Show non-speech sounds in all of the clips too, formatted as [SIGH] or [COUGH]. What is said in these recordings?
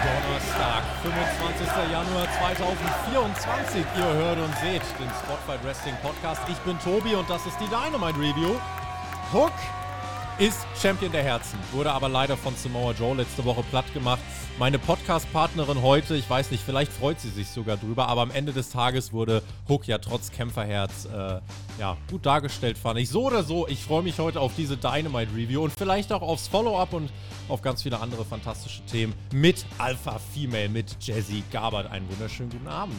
Donnerstag, 25. Januar 2024. Ihr hört und seht den Spotlight Wrestling Podcast. Ich bin Tobi und das ist die Dynamite Review. Hook ist Champion der Herzen, wurde aber leider von Samoa Joe letzte Woche platt gemacht. Meine Podcast-Partnerin heute, ich weiß nicht, vielleicht freut sie sich sogar drüber, aber am Ende des Tages wurde Hook ja trotz Kämpferherz äh, ja, gut dargestellt, fand ich. So oder so, ich freue mich heute auf diese Dynamite-Review und vielleicht auch aufs Follow-up und auf ganz viele andere fantastische Themen mit Alpha Female, mit Jazzy Gabert. Einen wunderschönen guten Abend.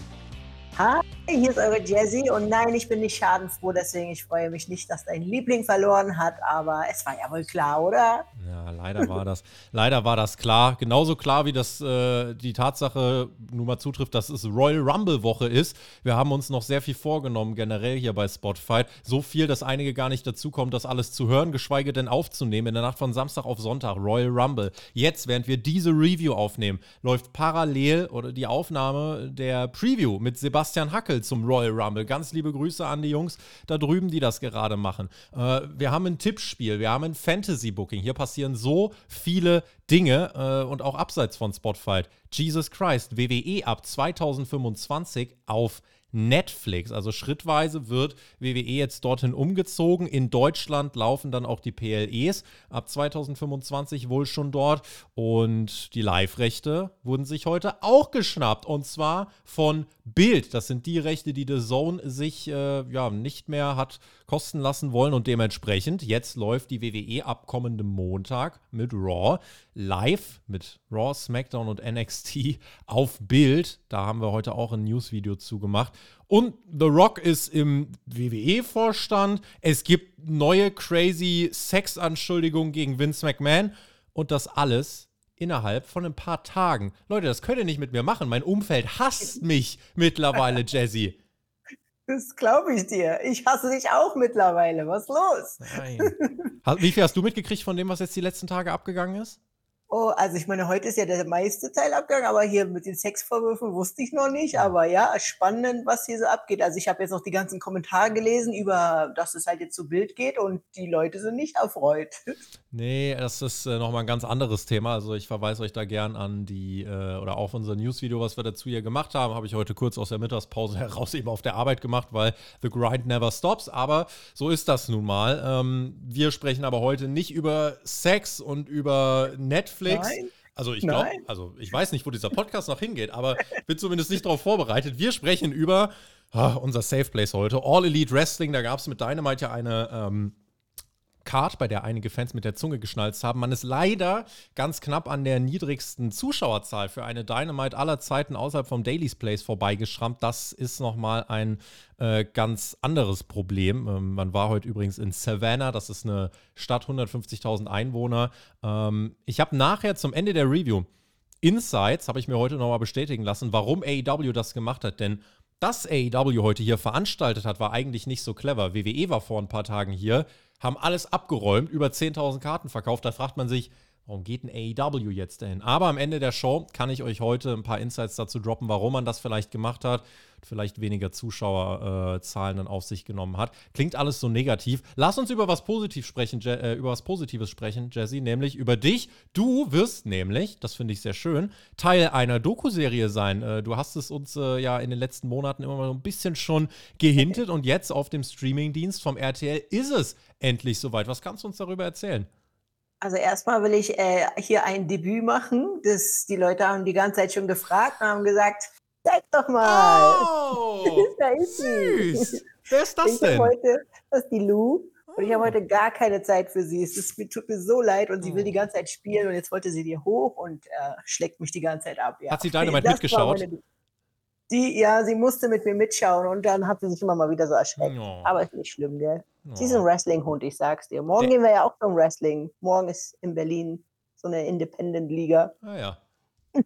Hi, hier ist eure Jessie und nein, ich bin nicht schadenfroh, deswegen ich freue mich nicht, dass dein Liebling verloren hat, aber es war ja wohl klar, oder? Ja, leider war das, [LAUGHS] leider war das klar. Genauso klar, wie das äh, die Tatsache nun mal zutrifft, dass es Royal Rumble Woche ist. Wir haben uns noch sehr viel vorgenommen, generell hier bei Spotify. So viel, dass einige gar nicht dazu kommen, das alles zu hören, geschweige denn aufzunehmen. In der Nacht von Samstag auf Sonntag, Royal Rumble. Jetzt, während wir diese Review aufnehmen, läuft parallel oder die Aufnahme der Preview mit Sebastian Sebastian Hackel zum Royal Rumble. Ganz liebe Grüße an die Jungs da drüben, die das gerade machen. Äh, wir haben ein Tippspiel, wir haben ein Fantasy-Booking. Hier passieren so viele Dinge äh, und auch abseits von Spotfight. Jesus Christ, WWE ab 2025 auf Netflix. Also schrittweise wird WWE jetzt dorthin umgezogen. In Deutschland laufen dann auch die PLEs ab 2025 wohl schon dort. Und die Live-Rechte wurden sich heute auch geschnappt. Und zwar von Bild. Das sind die Rechte, die The Zone sich äh, ja nicht mehr hat kosten lassen wollen. Und dementsprechend, jetzt läuft die WWE ab kommendem Montag mit Raw live mit Raw, SmackDown und NXT [LAUGHS] auf Bild. Da haben wir heute auch ein News-Video zugemacht. Und The Rock ist im WWE-Vorstand. Es gibt neue crazy Sexanschuldigungen gegen Vince McMahon. Und das alles innerhalb von ein paar Tagen. Leute, das könnt ihr nicht mit mir machen. Mein Umfeld hasst [LAUGHS] mich mittlerweile, Jazzy. Das glaube ich dir. Ich hasse dich auch mittlerweile. Was ist los? Nein. Wie viel hast du mitgekriegt von dem, was jetzt die letzten Tage abgegangen ist? Oh, also ich meine, heute ist ja der meiste Teil abgegangen, aber hier mit den Sexvorwürfen wusste ich noch nicht. Aber ja, spannend, was hier so abgeht. Also ich habe jetzt noch die ganzen Kommentare gelesen über, dass es halt jetzt zu Bild geht und die Leute sind nicht erfreut. [LAUGHS] Nee, das ist äh, nochmal ein ganz anderes Thema. Also ich verweise euch da gern an die, äh, oder auch unser Newsvideo, was wir dazu hier gemacht haben, habe ich heute kurz aus der Mittagspause [LAUGHS] heraus eben auf der Arbeit gemacht, weil The Grind never stops. Aber so ist das nun mal. Ähm, wir sprechen aber heute nicht über Sex und über Netflix. Nein. Also ich glaube, also ich weiß nicht, wo dieser Podcast noch hingeht, aber bin zumindest nicht darauf vorbereitet. Wir sprechen über ah, unser Safe Place heute, All Elite Wrestling. Da gab es mit Dynamite ja eine ähm, Card, bei der einige Fans mit der Zunge geschnalzt haben. Man ist leider ganz knapp an der niedrigsten Zuschauerzahl für eine Dynamite aller Zeiten außerhalb vom Daily's Place vorbeigeschrammt. Das ist nochmal ein äh, ganz anderes Problem. Ähm, man war heute übrigens in Savannah, das ist eine Stadt, 150.000 Einwohner. Ähm, ich habe nachher zum Ende der Review Insights, habe ich mir heute nochmal bestätigen lassen, warum AEW das gemacht hat. Denn dass AEW heute hier veranstaltet hat, war eigentlich nicht so clever. WWE war vor ein paar Tagen hier haben alles abgeräumt, über 10.000 Karten verkauft. Da fragt man sich, warum geht ein AEW jetzt dahin? Aber am Ende der Show kann ich euch heute ein paar Insights dazu droppen, warum man das vielleicht gemacht hat vielleicht weniger Zuschauerzahlen äh, dann auf sich genommen hat. Klingt alles so negativ. Lass uns über was Positiv sprechen, Je äh, über was Positives sprechen, Jesse, nämlich über dich. Du wirst nämlich, das finde ich sehr schön, Teil einer Doku-Serie sein. Äh, du hast es uns äh, ja in den letzten Monaten immer mal so ein bisschen schon gehintet und jetzt auf dem Streamingdienst vom RTL ist es endlich soweit. Was kannst du uns darüber erzählen? Also erstmal will ich äh, hier ein Debüt machen. Das, die Leute haben die ganze Zeit schon gefragt und haben gesagt, Zeig doch mal. Oh, da [LAUGHS] ist süß. sie. Wer ist das ich denn? Heute, das ist die Lou. Und ich habe heute gar keine Zeit für sie. Es ist, tut mir so leid und sie will die oh. ganze Zeit spielen und jetzt wollte sie dir hoch und äh, schlägt mich die ganze Zeit ab. Ja. Hat sie Dynamite mitgeschaut? Die, ja, sie musste mit mir mitschauen und dann hat sie sich immer mal wieder so erschreckt. Oh. Aber ist nicht schlimm, gell? Oh. Sie ist ein Wrestling-Hund, ich sag's dir. Morgen Der gehen wir ja auch zum Wrestling. Morgen ist in Berlin so eine Independent-Liga. Ah ja. [LAUGHS]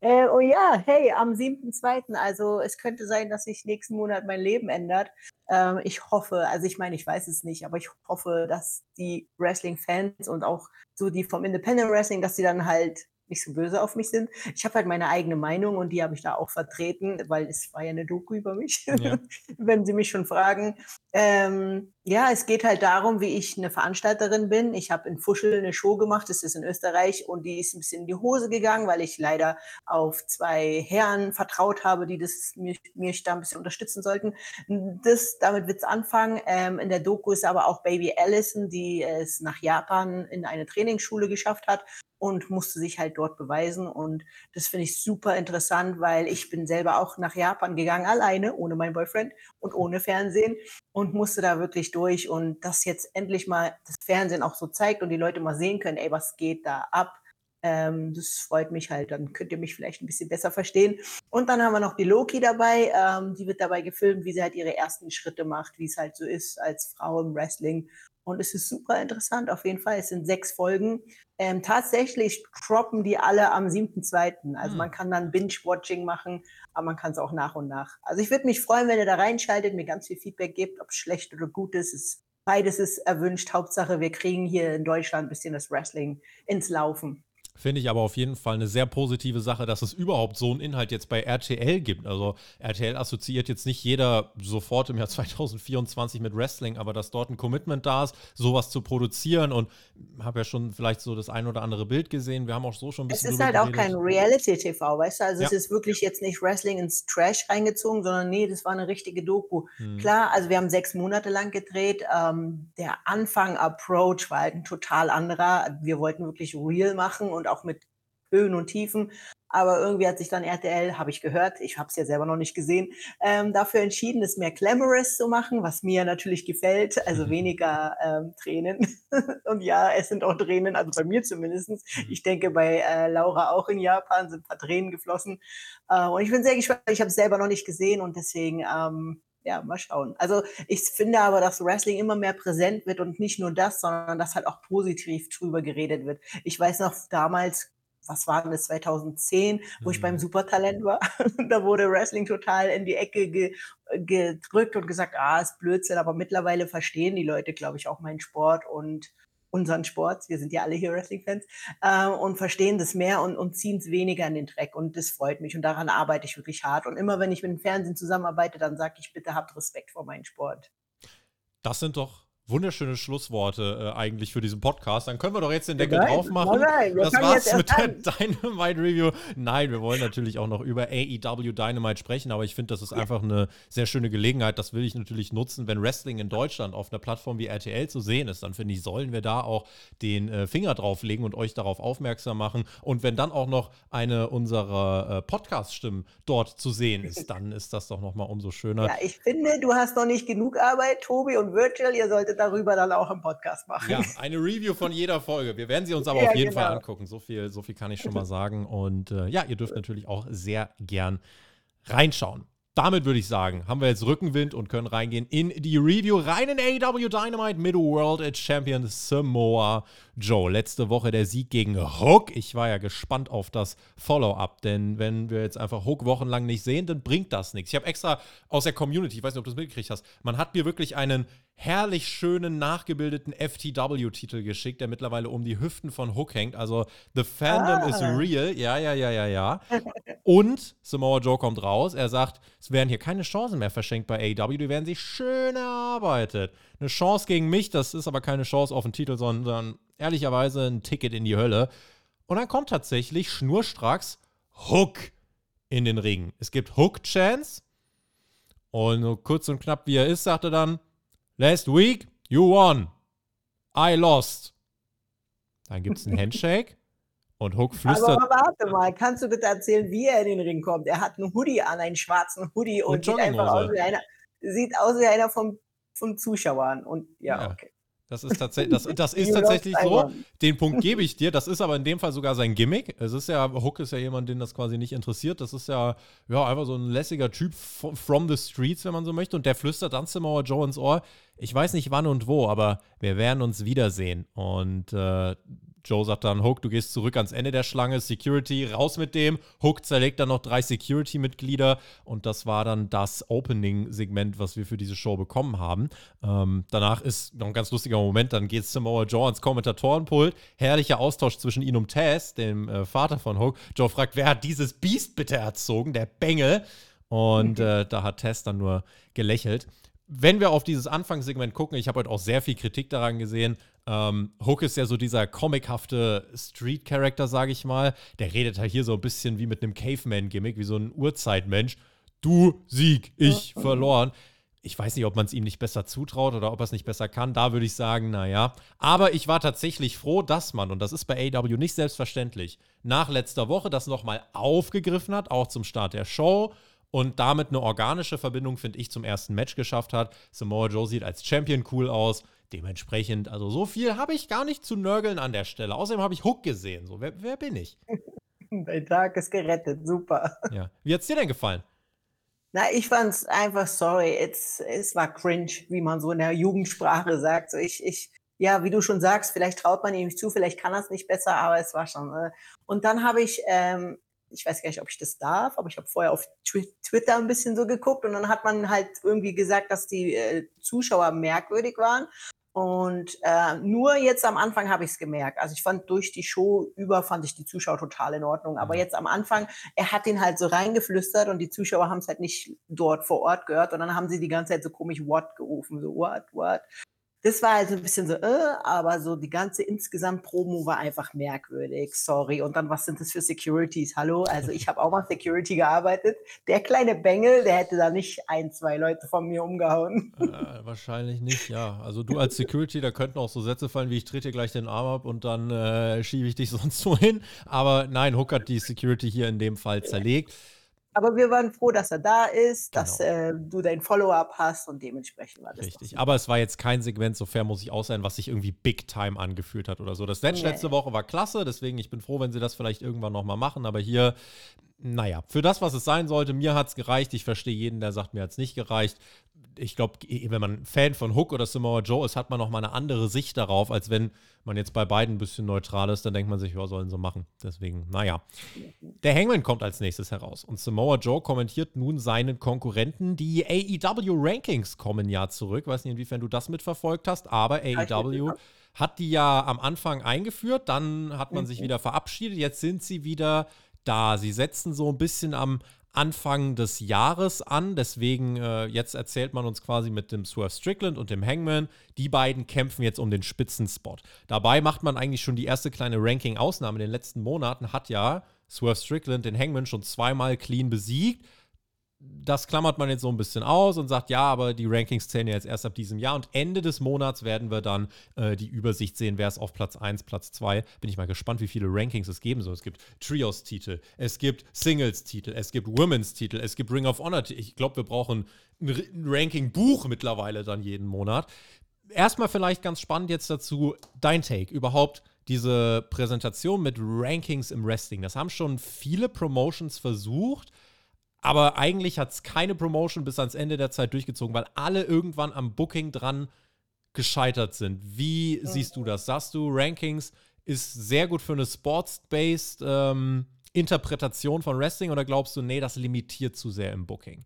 Äh, oh ja, hey, am 7.2. Also es könnte sein, dass sich nächsten Monat mein Leben ändert. Ähm, ich hoffe, also ich meine, ich weiß es nicht, aber ich hoffe, dass die Wrestling-Fans und auch so die vom Independent Wrestling, dass sie dann halt nicht so böse auf mich sind. Ich habe halt meine eigene Meinung und die habe ich da auch vertreten, weil es war ja eine Doku über mich, ja. [LAUGHS] wenn Sie mich schon fragen. Ähm, ja, es geht halt darum, wie ich eine Veranstalterin bin. Ich habe in Fuschel eine Show gemacht, das ist in Österreich, und die ist ein bisschen in die Hose gegangen, weil ich leider auf zwei Herren vertraut habe, die das mir, mir da ein bisschen unterstützen sollten. Das, damit wird es anfangen. Ähm, in der Doku ist aber auch Baby Allison, die es nach Japan in eine Trainingsschule geschafft hat und musste sich halt dort beweisen. Und das finde ich super interessant, weil ich bin selber auch nach Japan gegangen, alleine, ohne meinen Boyfriend und ohne Fernsehen und musste da wirklich durch. Und das jetzt endlich mal das Fernsehen auch so zeigt und die Leute mal sehen können, ey, was geht da ab? Ähm, das freut mich halt, dann könnt ihr mich vielleicht ein bisschen besser verstehen. Und dann haben wir noch die Loki dabei, ähm, die wird dabei gefilmt, wie sie halt ihre ersten Schritte macht, wie es halt so ist als Frau im Wrestling und es ist super interessant, auf jeden Fall. Es sind sechs Folgen. Ähm, tatsächlich droppen die alle am 7.2. Also hm. man kann dann Binge-Watching machen, aber man kann es auch nach und nach. Also ich würde mich freuen, wenn ihr da reinschaltet, mir ganz viel Feedback gebt, ob es schlecht oder gut ist. ist. Beides ist erwünscht. Hauptsache, wir kriegen hier in Deutschland ein bisschen das Wrestling ins Laufen. Finde ich aber auf jeden Fall eine sehr positive Sache, dass es überhaupt so einen Inhalt jetzt bei RTL gibt. Also RTL assoziiert jetzt nicht jeder sofort im Jahr [LAUGHS] 2024 mit Wrestling, aber dass dort ein Commitment da ist, sowas zu produzieren und habe ja schon vielleicht so das ein oder andere Bild gesehen. Wir haben auch so schon ein bisschen. Es ist halt auch kein Reality-TV, weißt du? Also ja. es ist wirklich jetzt nicht Wrestling ins Trash reingezogen, sondern nee, das war eine richtige Doku. Hm. Klar, also wir haben sechs Monate lang gedreht. Ähm, der Anfang, Approach war halt ein total anderer. Wir wollten wirklich real machen und auch mit Höhen und Tiefen. Aber irgendwie hat sich dann RTL, habe ich gehört, ich habe es ja selber noch nicht gesehen, ähm, dafür entschieden, es mehr glamorous zu machen, was mir natürlich gefällt. Also [LAUGHS] weniger ähm, Tränen. [LAUGHS] und ja, es sind auch Tränen, also bei mir zumindest. Mhm. Ich denke, bei äh, Laura auch in Japan sind ein paar Tränen geflossen. Äh, und ich bin sehr gespannt, ich habe es selber noch nicht gesehen und deswegen ähm, ja, mal schauen. Also ich finde aber, dass Wrestling immer mehr präsent wird und nicht nur das, sondern dass halt auch positiv drüber geredet wird. Ich weiß noch damals, was war denn das, 2010, wo mhm. ich beim mhm. Supertalent war. [LAUGHS] da wurde Wrestling total in die Ecke ge gedrückt und gesagt, ah, ist Blödsinn, aber mittlerweile verstehen die Leute, glaube ich, auch meinen Sport und unseren Sport, wir sind ja alle hier Wrestling-Fans, äh, und verstehen das mehr und, und ziehen es weniger in den Dreck. Und das freut mich und daran arbeite ich wirklich hart. Und immer wenn ich mit dem Fernsehen zusammenarbeite, dann sage ich, bitte habt Respekt vor meinem Sport. Das sind doch wunderschöne Schlussworte äh, eigentlich für diesen Podcast. Dann können wir doch jetzt den Deckel drauf machen. Das war's mit der Dynamite Review. Nein, wir wollen natürlich auch noch über AEW Dynamite sprechen, aber ich finde, das ist ja. einfach eine sehr schöne Gelegenheit. Das will ich natürlich nutzen, wenn Wrestling in Deutschland auf einer Plattform wie RTL zu sehen ist. Dann finde ich, sollen wir da auch den äh, Finger drauflegen und euch darauf aufmerksam machen. Und wenn dann auch noch eine unserer äh, Podcast-Stimmen dort zu sehen ist, [LAUGHS] dann ist das doch nochmal umso schöner. Ja, ich finde, du hast noch nicht genug Arbeit, Tobi und Virtual. Ihr solltet darüber dann auch im Podcast machen. Ja, eine Review von jeder Folge. Wir werden sie uns aber ja, auf jeden genau. Fall angucken. So viel, so viel kann ich schon mal sagen. Und äh, ja, ihr dürft natürlich auch sehr gern reinschauen damit würde ich sagen, haben wir jetzt Rückenwind und können reingehen in die Review. Rein in AEW Dynamite mit World Champion Samoa Joe. Letzte Woche der Sieg gegen Hook. Ich war ja gespannt auf das Follow-up, denn wenn wir jetzt einfach Hook wochenlang nicht sehen, dann bringt das nichts. Ich habe extra aus der Community, ich weiß nicht, ob du es mitgekriegt hast, man hat mir wirklich einen herrlich schönen, nachgebildeten FTW-Titel geschickt, der mittlerweile um die Hüften von Hook hängt. Also The Fandom ah. is real. Ja, ja, ja, ja, ja. Und Samoa Joe kommt raus. Er sagt, es werden hier keine Chancen mehr verschenkt bei AEW. Die werden sich schön erarbeitet. Eine Chance gegen mich, das ist aber keine Chance auf den Titel, sondern ehrlicherweise ein Ticket in die Hölle. Und dann kommt tatsächlich schnurstracks Hook in den Ring. Es gibt Hook-Chance. Und so kurz und knapp wie er ist, sagt er dann, Last week, you won. I lost. Dann gibt es einen Handshake [LAUGHS] und Hook flüstert. Aber warte mal, kannst du bitte erzählen, wie er in den Ring kommt? Er hat einen Hoodie an, einen schwarzen Hoodie und, und sieht einfach aus wie einer, sieht aus wie einer vom, vom Zuschauern. Und ja, ja. okay. Das ist, tatsächlich, das, [LAUGHS] das ist tatsächlich so. Den Punkt [LAUGHS] gebe ich dir. Das ist aber in dem Fall sogar sein Gimmick. Es ist ja, Hook ist ja jemand, den das quasi nicht interessiert. Das ist ja, ja einfach so ein lässiger Typ from the streets, wenn man so möchte. Und der flüstert dann Samoa Joe ins Ohr. Ich weiß nicht wann und wo, aber wir werden uns wiedersehen. Und äh, Joe sagt dann, Hook, du gehst zurück ans Ende der Schlange, Security, raus mit dem. Hook zerlegt dann noch drei Security-Mitglieder und das war dann das Opening-Segment, was wir für diese Show bekommen haben. Ähm, danach ist noch ein ganz lustiger Moment, dann geht Samoa Joe ans Kommentatorenpult. Herrlicher Austausch zwischen ihm und Taz, dem äh, Vater von Hook. Joe fragt, wer hat dieses Biest bitte erzogen? Der Bengel. Und äh, da hat Tess dann nur gelächelt. Wenn wir auf dieses Anfangssegment gucken, ich habe heute auch sehr viel Kritik daran gesehen. Ähm, Hook ist ja so dieser comichafte Street-Character, sage ich mal. Der redet halt hier so ein bisschen wie mit einem Caveman-Gimmick, wie so ein Urzeitmensch. Du Sieg, ich verloren. Ich weiß nicht, ob man es ihm nicht besser zutraut oder ob er es nicht besser kann. Da würde ich sagen, naja. Aber ich war tatsächlich froh, dass man, und das ist bei AW nicht selbstverständlich, nach letzter Woche das nochmal aufgegriffen hat, auch zum Start der Show und damit eine organische Verbindung, finde ich, zum ersten Match geschafft hat. Samoa Joe sieht als Champion cool aus. Dementsprechend, also so viel habe ich gar nicht zu nörgeln an der Stelle. Außerdem habe ich Hook gesehen. So, wer, wer bin ich? [LAUGHS] Dein Tag ist gerettet, super. Ja. Wie hat es dir denn gefallen? Na, ich fand es einfach, sorry, es, es war cringe, wie man so in der Jugendsprache sagt. So, ich, ich, ja, wie du schon sagst, vielleicht traut man ihm nicht zu, vielleicht kann er es nicht besser, aber es war schon. Äh. Und dann habe ich ähm, ich weiß gar nicht, ob ich das darf, aber ich habe vorher auf Twitter ein bisschen so geguckt und dann hat man halt irgendwie gesagt, dass die äh, Zuschauer merkwürdig waren. Und äh, nur jetzt am Anfang habe ich es gemerkt. Also ich fand durch die Show über fand ich die Zuschauer total in Ordnung. Aber jetzt am Anfang, er hat den halt so reingeflüstert und die Zuschauer haben es halt nicht dort vor Ort gehört. Und dann haben sie die ganze Zeit so komisch What? gerufen, so What, What das war also ein bisschen so, äh, aber so die ganze insgesamt Promo war einfach merkwürdig. Sorry. Und dann, was sind das für Securities? Hallo? Also ich habe auch mal Security gearbeitet. Der kleine Bengel, der hätte da nicht ein, zwei Leute von mir umgehauen. Äh, wahrscheinlich nicht, ja. Also du als Security, da könnten auch so Sätze fallen, wie ich trete gleich den Arm ab und dann äh, schiebe ich dich [LAUGHS] sonst so hin. Aber nein, Hook hat die Security hier in dem Fall zerlegt. Aber wir waren froh, dass er da ist, genau. dass äh, du dein Follow-up hast und dementsprechend war das. Richtig. Aber es war jetzt kein Segment, so fair muss ich auch sein, was sich irgendwie Big Time angefühlt hat oder so. Das Match nee. letzte Woche war klasse, deswegen ich bin froh, wenn sie das vielleicht irgendwann nochmal machen. Aber hier, naja, für das, was es sein sollte, mir hat es gereicht. Ich verstehe jeden, der sagt, mir hat es nicht gereicht ich glaube, wenn man Fan von Hook oder Samoa Joe ist, hat man noch mal eine andere Sicht darauf, als wenn man jetzt bei beiden ein bisschen neutral ist, dann denkt man sich, was sollen sie machen? Deswegen, naja. Der Hangman kommt als nächstes heraus und Samoa Joe kommentiert nun seinen Konkurrenten. Die AEW Rankings kommen ja zurück. Weiß nicht, inwiefern du das mitverfolgt hast, aber AEW hat die ja am Anfang eingeführt, dann hat man sich mhm. wieder verabschiedet, jetzt sind sie wieder da. Sie setzen so ein bisschen am Anfang des Jahres an. Deswegen, äh, jetzt erzählt man uns quasi mit dem Swerve Strickland und dem Hangman, die beiden kämpfen jetzt um den Spitzenspot. Dabei macht man eigentlich schon die erste kleine Ranking-Ausnahme. In den letzten Monaten hat ja Swerve Strickland den Hangman schon zweimal clean besiegt das klammert man jetzt so ein bisschen aus und sagt, ja, aber die Rankings zählen ja jetzt erst ab diesem Jahr und Ende des Monats werden wir dann äh, die Übersicht sehen, wer ist auf Platz 1, Platz 2. Bin ich mal gespannt, wie viele Rankings es geben soll. Es gibt Trios-Titel, es gibt Singles-Titel, es gibt Women's-Titel, es gibt Ring of Honor. titel Ich glaube, wir brauchen ein Ranking-Buch mittlerweile dann jeden Monat. Erstmal vielleicht ganz spannend jetzt dazu, dein Take überhaupt diese Präsentation mit Rankings im Wrestling. Das haben schon viele Promotions versucht aber eigentlich hat es keine Promotion bis ans Ende der Zeit durchgezogen, weil alle irgendwann am Booking dran gescheitert sind. Wie siehst du das? Sagst du, Rankings ist sehr gut für eine sports-based ähm, Interpretation von Wrestling oder glaubst du, nee, das limitiert zu sehr im Booking?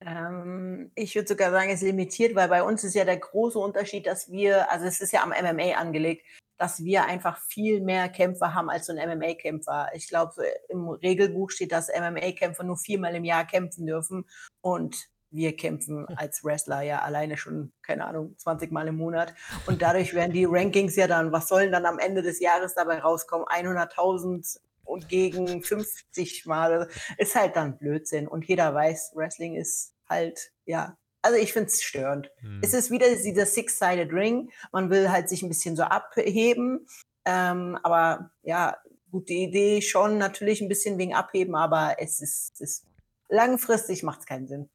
Ähm, ich würde sogar sagen, es limitiert, weil bei uns ist ja der große Unterschied, dass wir, also es ist ja am MMA angelegt, dass wir einfach viel mehr Kämpfer haben als so ein MMA-Kämpfer. Ich glaube, im Regelbuch steht, dass MMA-Kämpfer nur viermal im Jahr kämpfen dürfen und wir kämpfen als Wrestler ja alleine schon, keine Ahnung, 20 Mal im Monat. Und dadurch werden die Rankings ja dann, was sollen dann am Ende des Jahres dabei rauskommen? 100.000 und gegen 50 Mal. Ist halt dann Blödsinn. Und jeder weiß, Wrestling ist halt, ja, also ich finde es störend. Hm. Es ist wieder dieser Six-Sided Ring. Man will halt sich ein bisschen so abheben. Ähm, aber ja, gute Idee schon, natürlich ein bisschen wegen Abheben, aber es ist, es ist langfristig macht es keinen Sinn.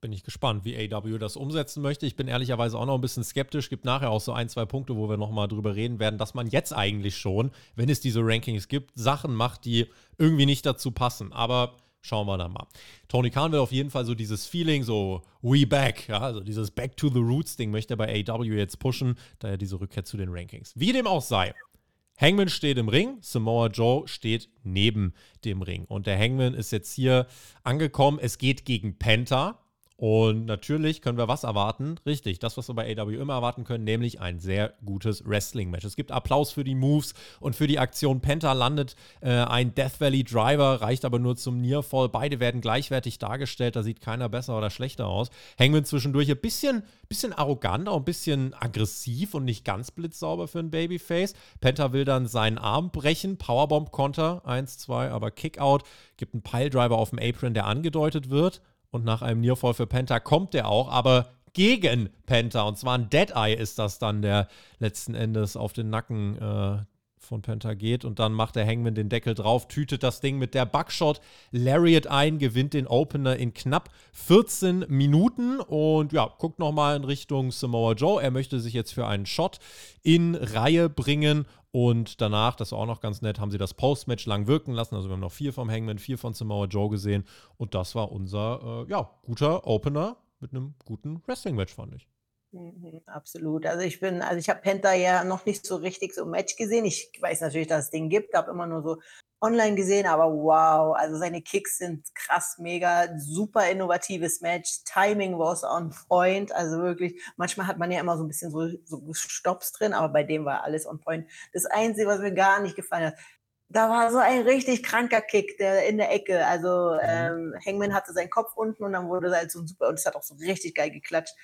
Bin ich gespannt, wie AW das umsetzen möchte. Ich bin ehrlicherweise auch noch ein bisschen skeptisch. Gibt nachher auch so ein, zwei Punkte, wo wir nochmal drüber reden werden, dass man jetzt eigentlich schon, wenn es diese Rankings gibt, Sachen macht, die irgendwie nicht dazu passen. Aber Schauen wir dann mal. Tony Khan will auf jeden Fall so dieses Feeling, so we back, ja, also dieses Back to the Roots Ding möchte er bei AW jetzt pushen, daher diese Rückkehr zu den Rankings. Wie dem auch sei. Hangman steht im Ring, Samoa Joe steht neben dem Ring. Und der Hangman ist jetzt hier angekommen. Es geht gegen Penta. Und natürlich können wir was erwarten? Richtig, das, was wir bei AW immer erwarten können, nämlich ein sehr gutes Wrestling-Match. Es gibt Applaus für die Moves und für die Aktion. Penta landet äh, ein Death Valley Driver, reicht aber nur zum Nearfall. Beide werden gleichwertig dargestellt, da sieht keiner besser oder schlechter aus. Hangman zwischendurch ein bisschen, bisschen arrogant, auch ein bisschen aggressiv und nicht ganz blitzsauber für ein Babyface. Penta will dann seinen Arm brechen, Powerbomb-Konter, 1, 2, aber Kickout, gibt einen Piledriver auf dem Apron, der angedeutet wird und nach einem Nearfall für Penta kommt er auch, aber gegen Penta. Und zwar ein Deadeye ist das dann, der letzten Endes auf den Nacken äh, von Penta geht. Und dann macht der Hangman den Deckel drauf, tütet das Ding mit der Buckshot Lariat ein, gewinnt den Opener in knapp 14 Minuten und ja, guckt nochmal in Richtung Samoa Joe. Er möchte sich jetzt für einen Shot in Reihe bringen und danach, das war auch noch ganz nett, haben sie das Postmatch lang wirken lassen. Also wir haben noch vier vom Hangman, vier von Samoa Joe gesehen. Und das war unser, äh, ja, guter Opener mit einem guten Wrestling-Match, fand ich. Mhm, absolut. Also ich bin, also ich habe Penta ja noch nicht so richtig so Match gesehen. Ich weiß natürlich, dass es den gibt, habe immer nur so online gesehen, aber wow, also seine Kicks sind krass, mega, super innovatives Match. Timing was on point, also wirklich, manchmal hat man ja immer so ein bisschen so, so Stops drin, aber bei dem war alles on point. Das Einzige, was mir gar nicht gefallen hat, da war so ein richtig kranker Kick der in der Ecke. Also mhm. ähm, Hangman hatte seinen Kopf unten und dann wurde es halt so super und es hat auch so richtig geil geklatscht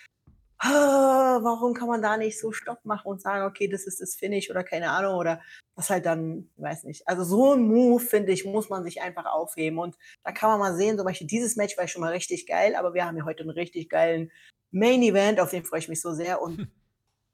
warum kann man da nicht so Stopp machen und sagen, okay, das ist das Finish oder keine Ahnung oder was halt dann, weiß nicht. Also so ein Move, finde ich, muss man sich einfach aufheben und da kann man mal sehen, zum Beispiel dieses Match war schon mal richtig geil, aber wir haben ja heute einen richtig geilen Main Event, auf den freue ich mich so sehr und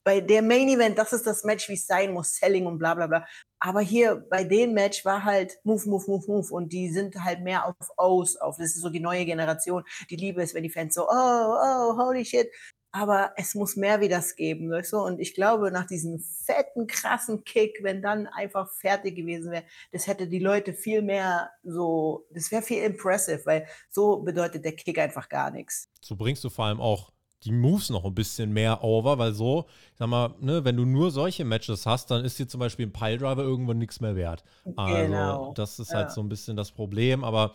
bei der Main Event, das ist das Match, wie es sein muss, Selling und bla bla bla. Aber hier bei dem Match war halt Move, Move, Move, Move und die sind halt mehr auf O's, auf. Das ist so die neue Generation. Die liebe es, wenn die Fans so, oh, oh, holy shit aber es muss mehr wie das geben, weißt du? Und ich glaube, nach diesem fetten, krassen Kick, wenn dann einfach fertig gewesen wäre, das hätte die Leute viel mehr so, das wäre viel impressive, weil so bedeutet der Kick einfach gar nichts. So bringst du vor allem auch die Moves noch ein bisschen mehr over, weil so, ich sag mal, ne, wenn du nur solche Matches hast, dann ist dir zum Beispiel ein Piledriver irgendwann nichts mehr wert. Also, genau. das ist ja. halt so ein bisschen das Problem, aber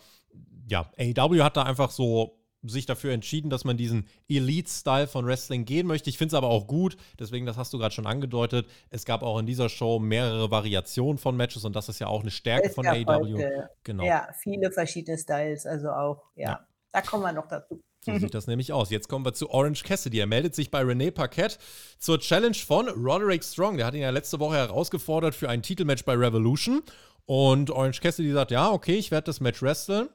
ja, AEW hat da einfach so sich dafür entschieden, dass man diesen Elite-Style von Wrestling gehen möchte. Ich finde es aber auch gut, deswegen, das hast du gerade schon angedeutet. Es gab auch in dieser Show mehrere Variationen von Matches und das ist ja auch eine Stärke es von AEW. genau. Ja, viele verschiedene Styles, also auch, ja. ja. Da kommen wir noch dazu. So sieht [LAUGHS] das nämlich aus. Jetzt kommen wir zu Orange Cassidy. Er meldet sich bei René Paquette zur Challenge von Roderick Strong. Der hat ihn ja letzte Woche herausgefordert für ein Titelmatch bei Revolution. Und Orange Cassidy sagt: Ja, okay, ich werde das Match wresteln.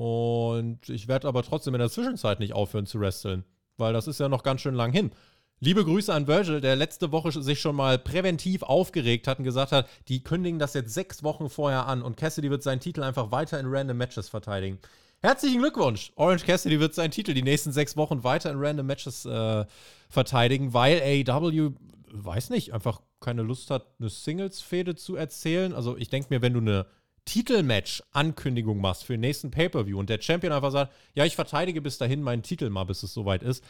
Und ich werde aber trotzdem in der Zwischenzeit nicht aufhören zu wresteln, weil das ist ja noch ganz schön lang hin. Liebe Grüße an Virgil, der letzte Woche sich schon mal präventiv aufgeregt hat und gesagt hat, die kündigen das jetzt sechs Wochen vorher an und Cassidy wird seinen Titel einfach weiter in random Matches verteidigen. Herzlichen Glückwunsch! Orange Cassidy wird seinen Titel die nächsten sechs Wochen weiter in random Matches äh, verteidigen, weil AEW, weiß nicht, einfach keine Lust hat, eine Singles-Fehde zu erzählen. Also ich denke mir, wenn du eine Titelmatch-Ankündigung machst für den nächsten Pay-Per-View und der Champion einfach sagt, ja, ich verteidige bis dahin meinen Titel mal, bis es soweit ist.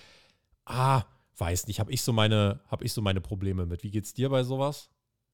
Ah, weiß nicht, habe ich, so meine, hab ich so meine Probleme mit. Wie geht's dir bei sowas?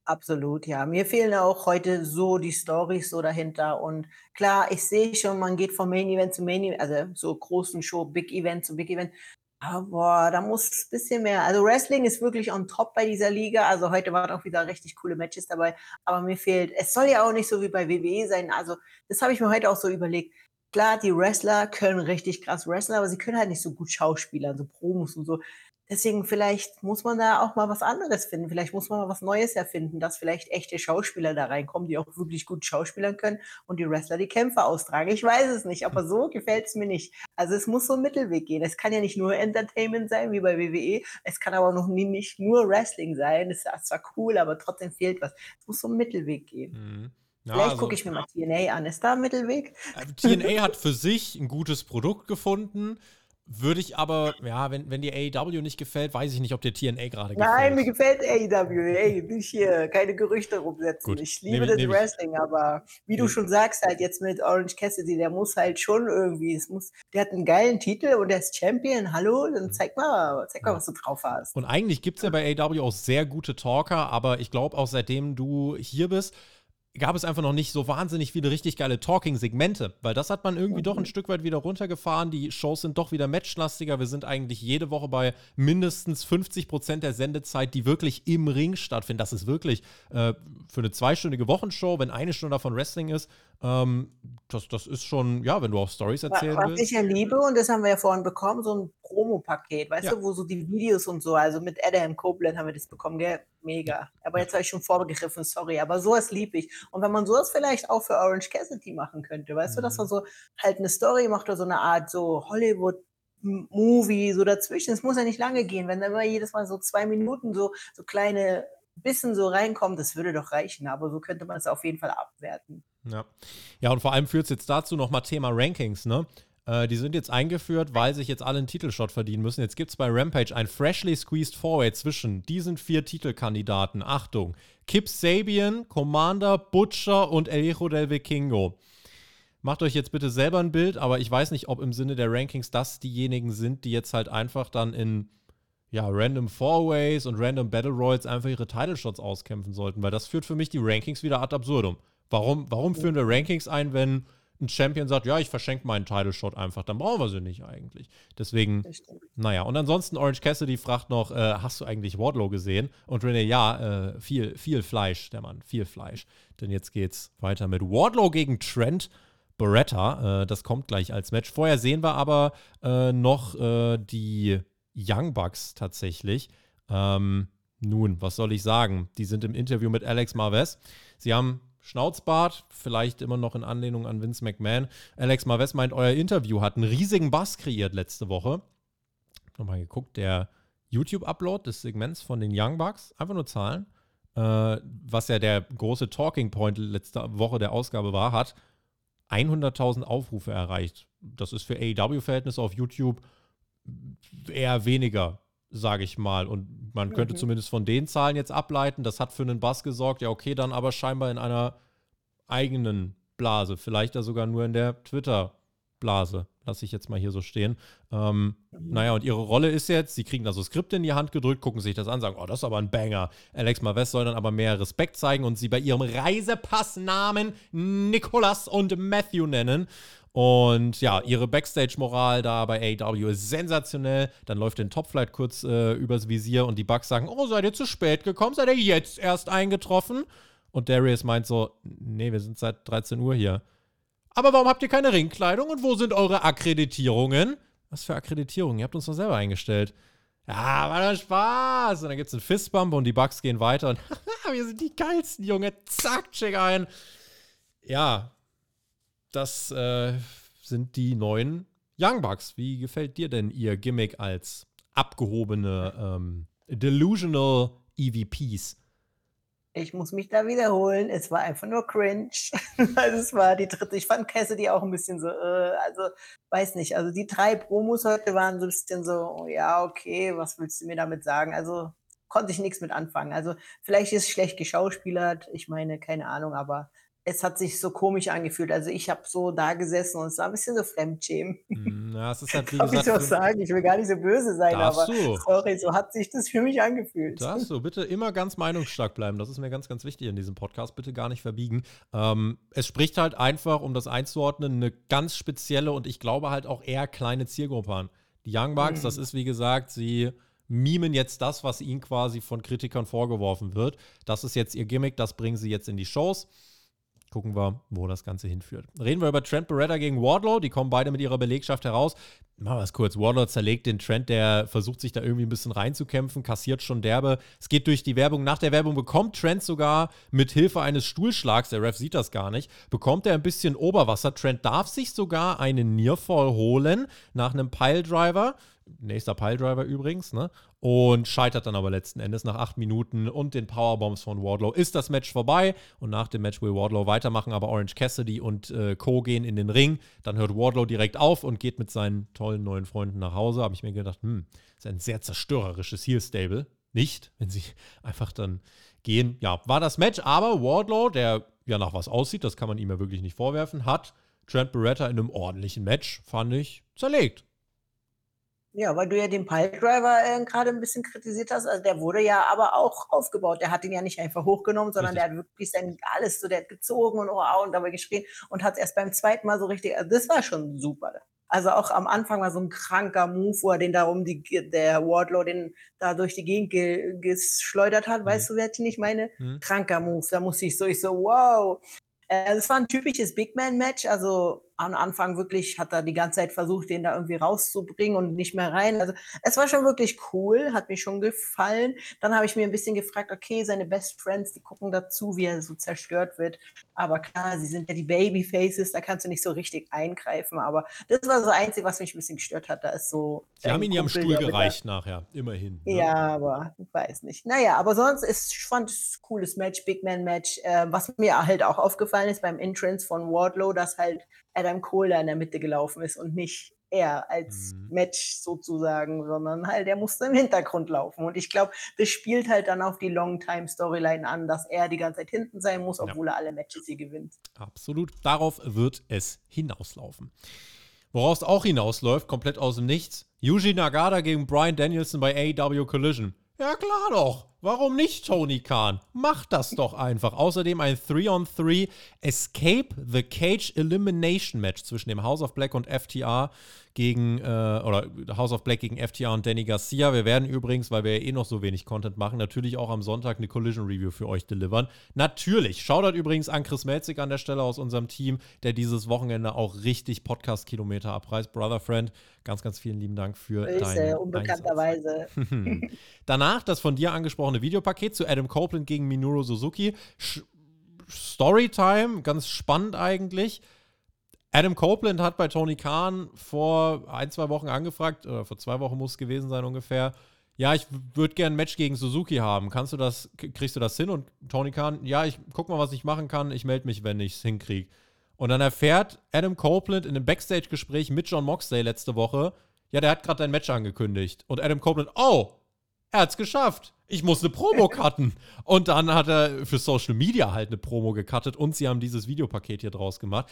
Absolut, ja. Mir fehlen auch heute so die Stories so dahinter. Und klar, ich sehe schon, man geht vom Main Event zu Main Event, also so großen Show, Big Event zu Big Event. Aber da muss ein bisschen mehr. Also Wrestling ist wirklich on top bei dieser Liga. Also heute waren auch wieder richtig coole Matches dabei. Aber mir fehlt, es soll ja auch nicht so wie bei WWE sein. Also das habe ich mir heute auch so überlegt. Klar, die Wrestler können richtig krass wrestlen, aber sie können halt nicht so gut Schauspieler, so Promos und so. Deswegen vielleicht muss man da auch mal was anderes finden. Vielleicht muss man mal was Neues erfinden, dass vielleicht echte Schauspieler da reinkommen, die auch wirklich gut schauspielern können und die Wrestler die Kämpfe austragen. Ich weiß es nicht, aber so gefällt es mir nicht. Also es muss so ein Mittelweg gehen. Es kann ja nicht nur Entertainment sein, wie bei WWE. Es kann aber noch nie, nicht nur Wrestling sein. Das ist zwar cool, aber trotzdem fehlt was. Es muss so ein Mittelweg gehen. Mhm. Ja, Vielleicht also, gucke ich mir mal TNA an. Ist da ein Mittelweg? TNA hat für sich ein gutes Produkt gefunden Würde ich aber, ja, wenn, wenn dir AEW nicht gefällt, weiß ich nicht, ob dir TNA gerade gefällt. Nein, mir gefällt AEW. Ey, nicht hier, keine Gerüchte rumsetzen. Gut, Ich liebe das ich. Wrestling, aber wie du schon sagst, halt jetzt mit Orange Cassidy, der muss halt schon irgendwie, es muss, der hat einen geilen Titel und der ist Champion. Hallo, dann zeig mal, zeig mal, was du drauf hast. Und eigentlich gibt es ja bei AEW auch sehr gute Talker, aber ich glaube auch seitdem du hier bist, gab es einfach noch nicht so wahnsinnig viele richtig geile Talking-Segmente, weil das hat man irgendwie doch ein Stück weit wieder runtergefahren. Die Shows sind doch wieder matchlastiger. Wir sind eigentlich jede Woche bei mindestens 50 Prozent der Sendezeit, die wirklich im Ring stattfinden. Das ist wirklich äh, für eine zweistündige Wochenshow, wenn eine Stunde davon Wrestling ist, ähm, das, das ist schon, ja, wenn du auch Stories erzählen Was willst. ich ja liebe, und das haben wir ja vorhin bekommen, so ein Promo-Paket, weißt Ja. du, wo so die Videos und so, also mit Adam Copeland haben wir das bekommen, gell? Mega. Aber jetzt habe ich schon vorgegriffen, sorry, aber sowas liebe ich. Und wenn man sowas vielleicht auch für Orange Cassidy machen könnte, weißt du, dass Mhm. er so halt eine Story macht oder so eine Art so Hollywood-Movie so dazwischen. Es muss ja nicht lange gehen, wenn da immer jedes Mal so zwei Minuten so, so kleine bisschen so reinkommen, das würde doch reichen, aber so könnte man es auf jeden Fall abwerten. Ja. ja, und vor allem führt es jetzt dazu nochmal Thema Rankings, ne? Äh, die sind jetzt eingeführt, weil sich jetzt alle einen Titelshot verdienen müssen. Jetzt gibt es bei Rampage ein freshly squeezed Four-Way zwischen diesen vier Titelkandidaten. Achtung: Kip Sabian, Commander, Butcher und El Hijo del Vikingo. Macht euch jetzt bitte selber ein Bild, aber ich weiß nicht, ob im Sinne der Rankings das diejenigen sind, die jetzt halt einfach dann in ja, random Four-Ways und random Battle Royals einfach ihre Title-Shots auskämpfen sollten, weil das führt für mich die Rankings wieder ad absurdum. Warum, warum führen wir Rankings ein, wenn ein Champion sagt, ja, ich verschenke meinen Title-Shot einfach, dann brauchen wir sie nicht eigentlich. Deswegen, naja, und ansonsten Orange Cassidy fragt noch, äh, hast du eigentlich Wardlow gesehen? Und René, ja, äh, viel, viel Fleisch, der Mann, viel Fleisch. Denn jetzt geht's weiter mit Wardlow gegen Trent Beretta. Äh, das kommt gleich als Match. Vorher sehen wir aber äh, noch äh, die Young Bucks tatsächlich. Ähm, nun, was soll ich sagen? Die sind im Interview mit Alex Marvez. Sie haben Schnauzbart, vielleicht immer noch in Anlehnung an Vince McMahon. Alex Marvez meint, euer Interview hat einen riesigen Bass kreiert letzte Woche. Nochmal geguckt, der YouTube-Upload des Segments von den Young Bucks, einfach nur Zahlen, äh, was ja der große Talking Point letzte Woche der Ausgabe war, hat 100.000 Aufrufe erreicht. Das ist für AEW-Verhältnisse auf YouTube eher weniger, sage ich mal. Und man könnte Mhm. zumindest von den Zahlen jetzt ableiten, das hat für einen Bass gesorgt. Ja, okay, dann aber scheinbar in einer eigenen Blase. Vielleicht ja sogar nur in der Twitter-Blase. Lasse ich jetzt mal hier so stehen. Ähm, naja, und ihre Rolle ist jetzt, sie kriegen da so Skripte in die Hand gedrückt, gucken sich das an, sagen, oh, das ist aber ein Banger. Alex Marvez soll dann aber mehr Respekt zeigen und sie bei ihrem Reisepassnamen Nicholas und Matthew nennen. Und ja, ihre Backstage-Moral da bei AEW ist sensationell. Dann läuft den Topflight kurz äh, übers Visier und die Bugs sagen, oh, seid ihr zu spät gekommen? Seid ihr jetzt erst eingetroffen? Und Darius meint so, nee, wir sind seit 13 Uhr hier. Aber warum habt ihr keine Ringkleidung und wo sind eure Akkreditierungen? Was für Akkreditierungen? Ihr habt uns doch selber eingestellt. Ja, war doch Spaß. Und dann gibt es einen Fistbump und die Bugs gehen weiter und [LAUGHS] wir sind die geilsten, Junge. Zack, check ein. Ja, das äh, sind die neuen Young Bucks. Wie gefällt dir denn ihr Gimmick als abgehobene ähm, Delusional EVPs? Ich muss mich da wiederholen. Es war einfach nur cringe. [LAUGHS] also es war die dritte. Ich fand Cassidy auch ein bisschen so, äh, also weiß nicht. Also die drei Promos heute waren so ein bisschen so, oh, ja, okay, was willst du mir damit sagen? Also konnte ich nichts mit anfangen. Also vielleicht ist es schlecht geschauspielert. Ich meine, keine Ahnung, aber es hat sich so komisch angefühlt. Also ich habe so da gesessen und es war ein bisschen so Fremdschämen. Hm, Ja, es ist [LAUGHS] halt, wie Darf ich gesagt, so sagen? Ich will gar nicht so böse sein, aber du. sorry, so hat sich das für mich angefühlt. Darfst du bitte immer ganz meinungsstark bleiben. Das ist mir ganz, ganz wichtig in diesem Podcast. Bitte gar nicht verbiegen. Ähm, es spricht halt einfach, um das einzuordnen, eine ganz spezielle und ich glaube halt auch eher kleine Zielgruppe an. Die Young Bucks, Mhm. das ist wie gesagt, sie mimen jetzt das, was ihnen quasi von Kritikern vorgeworfen wird. Das ist jetzt ihr Gimmick, das bringen sie jetzt in die Shows. Gucken wir, wo das Ganze hinführt. Reden wir über Trent Beretta gegen Wardlow. Die kommen beide mit ihrer Belegschaft heraus. Machen wir es kurz. Wardlow zerlegt den Trent, der versucht sich da irgendwie ein bisschen reinzukämpfen, kassiert schon derbe. Es geht durch die Werbung. Nach der Werbung bekommt Trent sogar mit Hilfe eines Stuhlschlags, der Ref sieht das gar nicht, bekommt er ein bisschen Oberwasser. Trent darf sich sogar einen Nearfall holen nach einem Piledriver. Nächster Piledriver übrigens, ne? Und scheitert dann aber letzten Endes nach acht Minuten und den Powerbombs von Wardlow ist das Match vorbei. Und nach dem Match will Wardlow weitermachen, aber Orange Cassidy und äh, Co. gehen in den Ring. Dann hört Wardlow direkt auf und geht mit seinen tollen neuen Freunden nach Hause. Habe ich mir gedacht, hm, ist ein sehr zerstörerisches Heel-Stable. Nicht, wenn sie [LAUGHS] einfach dann gehen. Ja, war das Match, aber Wardlow, der ja nach was aussieht, das kann man ihm ja wirklich nicht vorwerfen, hat Trent Beretta in einem ordentlichen Match, fand ich, zerlegt. Ja, weil du ja den Piledriver äh, gerade ein bisschen kritisiert hast. Also der wurde ja aber auch aufgebaut. Der hat ihn ja nicht einfach hochgenommen, sondern richtig. der hat wirklich sein alles so, der hat gezogen und oh, und dabei geschrien und hat erst beim zweiten Mal so richtig, also das war schon super. Also auch am Anfang war so ein kranker Move, wo er den darum, die, der Wardlow den da durch die Gegend ge, geschleudert hat. Mhm. Weißt du, wer ich nicht meine? Mhm. Kranker Move. Da musste ich so, ich so, wow. Äh, es war ein typisches Big Man-Match. Also am Anfang wirklich hat er die ganze Zeit versucht, den da irgendwie rauszubringen und nicht mehr rein. Also es war schon wirklich cool, hat mir schon gefallen. Dann habe ich mir ein bisschen gefragt, okay, seine Best Friends, die gucken dazu, wie er so zerstört wird. Aber klar, sie sind ja die Babyfaces, da kannst du nicht so richtig eingreifen. Aber das war so einzig, was mich ein bisschen gestört hat. Da ist so. Sie haben ihn ja am Stuhl gereicht nachher, immerhin. Ne? Ja, aber ich weiß nicht. Naja, aber sonst ist, ich fand es ein cooles Match, Big Man Match. Äh, was mir halt auch aufgefallen ist beim Entrance von Wardlow, dass halt Adam Cole da in der Mitte gelaufen ist und nicht er als mhm. Match sozusagen, sondern halt er musste im Hintergrund laufen. Und ich glaube, das spielt halt dann auf die Long-Time-Storyline an, dass er die ganze Zeit hinten sein muss, obwohl ja. er alle Matches hier gewinnt. Absolut. Darauf wird es hinauslaufen. Woraus auch hinausläuft, komplett aus dem Nichts, Yuji Nagata gegen Brian Danielson bei AEW Collision. Ja, klar doch. Warum nicht, Tony Khan? Mach das doch einfach. Außerdem ein 3-on-3 Escape the Cage Elimination Match zwischen dem House of Black und FTR gegen, äh, oder House of Black gegen FTR und Danny Garcia. Wir werden übrigens, weil wir ja eh noch so wenig Content machen, natürlich auch am Sonntag eine Collision Review für euch delivern. Natürlich. Shoutout übrigens an Chris Melzig an der Stelle aus unserem Team, der dieses Wochenende auch richtig Podcast-Kilometer abreißt. Brother Friend, ganz, ganz vielen lieben Dank für Grüße, deine unbekannterweise. [LAUGHS] Danach das von dir angesprochene Videopaket zu Adam Copeland gegen Minoru Suzuki. Storytime, ganz spannend eigentlich. Adam Copeland hat bei Tony Khan vor ein, zwei Wochen angefragt, oder vor zwei Wochen muss es gewesen sein ungefähr. Ja, ich würde gerne ein Match gegen Suzuki haben. Kannst du das, kriegst du das hin? Und Tony Khan, ja, ich guck mal, was ich machen kann. Ich melde mich, wenn ich es hinkriege. Und dann erfährt Adam Copeland in einem Backstage-Gespräch mit John Moxley letzte Woche, ja, der hat gerade ein Match angekündigt. Und Adam Copeland, oh, er hat es geschafft. Ich muss eine Promo [LAUGHS] cutten. Und dann hat er für Social Media halt eine Promo gecuttet und sie haben dieses Videopaket hier draus gemacht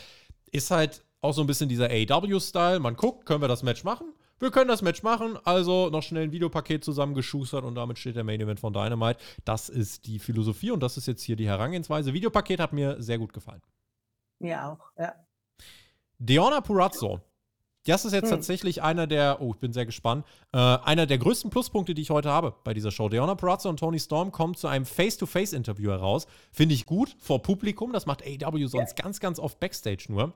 ist halt auch so ein bisschen dieser AEW-Style. Man guckt, können wir das Match machen? Wir können das Match machen, also noch schnell ein Videopaket zusammengeschustert und damit steht der Main Event von Dynamite. Das ist die Philosophie und das ist jetzt hier die Herangehensweise. Videopaket hat mir sehr gut gefallen. Mir auch, ja. Deonna Purazzo. Das ist jetzt hm. tatsächlich einer der, oh, ich bin sehr gespannt, äh, einer der größten Pluspunkte, die ich heute habe bei dieser Show. Deonna Purazzo und Tony Storm kommen zu einem Face-to-Face-Interview heraus. Finde ich gut, vor Publikum. Das macht AW sonst ja. ganz, ganz oft Backstage nur.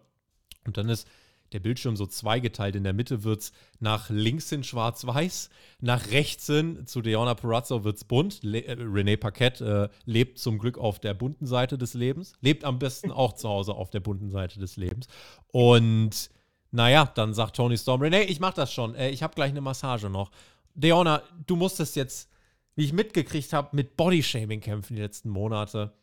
Und dann ist der Bildschirm so zweigeteilt. In der Mitte wird es nach links hin schwarz-weiß, nach rechts hin zu Deonna Purazzo wird es bunt. Le äh, René Paquette äh, lebt zum Glück auf der bunten Seite des Lebens, lebt am besten auch zu Hause auf der bunten Seite des Lebens. Und naja, dann sagt Tony Storm, René, ich mach das schon, äh, ich habe gleich eine Massage noch. Deonna, du musstest jetzt, wie ich mitgekriegt habe, mit Bodyshaming kämpfen die letzten Monate.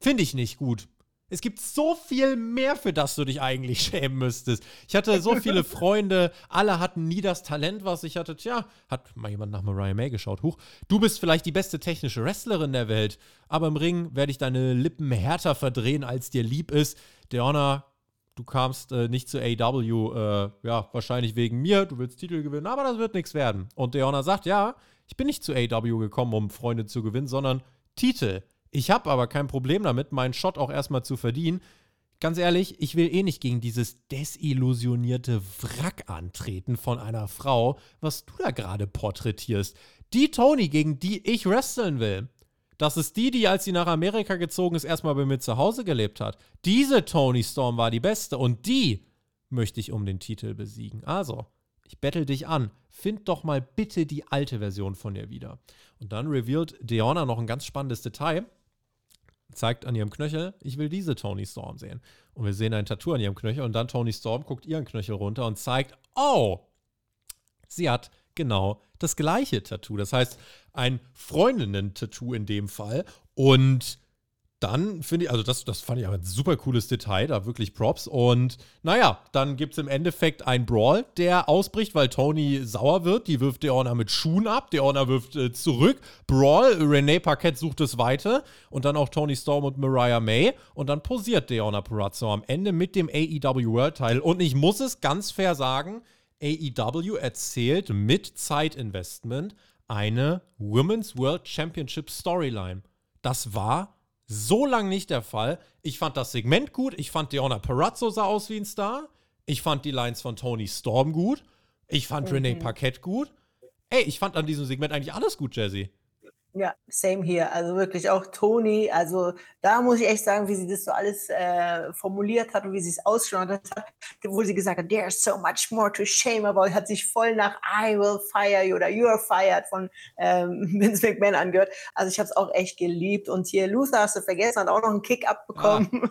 Finde ich nicht gut. Es gibt so viel mehr, für das du dich eigentlich [LAUGHS] schämen müsstest. Ich hatte so viele [LAUGHS] Freunde, alle hatten nie das Talent, was ich hatte. Tja, hat mal jemand nach Mariah May geschaut. Huch, du bist vielleicht die beste technische Wrestlerin der Welt, aber im Ring werde ich deine Lippen härter verdrehen, als dir lieb ist. Deonna, du kamst äh, nicht zu AW, äh, ja, wahrscheinlich wegen mir, du willst Titel gewinnen, aber das wird nichts werden. Und Deonna sagt, ja, ich bin nicht zu AW gekommen, um Freunde zu gewinnen, sondern Titel. Ich habe aber kein Problem damit, meinen Shot auch erstmal zu verdienen. Ganz ehrlich, ich will eh nicht gegen dieses desillusionierte Wrack antreten von einer Frau, was du da gerade porträtierst. Die Tony, gegen die ich wresteln will. Das ist die, die, als sie nach Amerika gezogen ist, erstmal bei mir zu Hause gelebt hat. Diese Tony Storm war die beste und die möchte ich um den Titel besiegen. Also, ich bettel dich an. Find doch mal bitte die alte Version von ihr wieder. Und dann revealed Deonna noch ein ganz spannendes Detail zeigt an ihrem Knöchel, ich will diese Tony Storm sehen. Und wir sehen ein Tattoo an ihrem Knöchel und dann Tony Storm guckt ihren Knöchel runter und zeigt, oh, sie hat genau das gleiche Tattoo. Das heißt, ein Freundinnen-Tattoo in dem Fall. Und dann finde ich, also das, das fand ich ein super cooles Detail, da wirklich Props. Und naja, dann gibt es im Endeffekt einen Brawl, der ausbricht, weil Tony sauer wird. Die wirft Deonna mit Schuhen ab, Deonna wirft äh, zurück. Brawl, Renee Paquette sucht es weiter. Und dann auch Tony Storm und Mariah May. Und dann posiert Deonna Purazzo am Ende mit dem AEW World Title. Und ich muss es ganz fair sagen, AEW erzählt mit Zeitinvestment eine Women's World Championship Storyline. Das war so lange nicht der Fall. Ich fand das Segment gut. Ich fand Deonna Perazzo sah aus wie ein Star. Ich fand die Lines von Tony Storm gut. Ich fand mhm. Renee Paquette gut. Ey, ich fand an diesem Segment eigentlich alles gut, Jesse. Ja, same hier. Also wirklich auch Toni. Also da muss ich echt sagen, wie sie das so alles äh, formuliert hat und wie sie es ausgeschaut hat, wo sie gesagt hat, there's so much more to shame about, hat sich voll nach I will fire you oder you're fired von ähm, [LAUGHS] Vince McMahon angehört. Also ich habe es auch echt geliebt. Und hier Luther hast du vergessen, hat auch noch einen Kick abbekommen.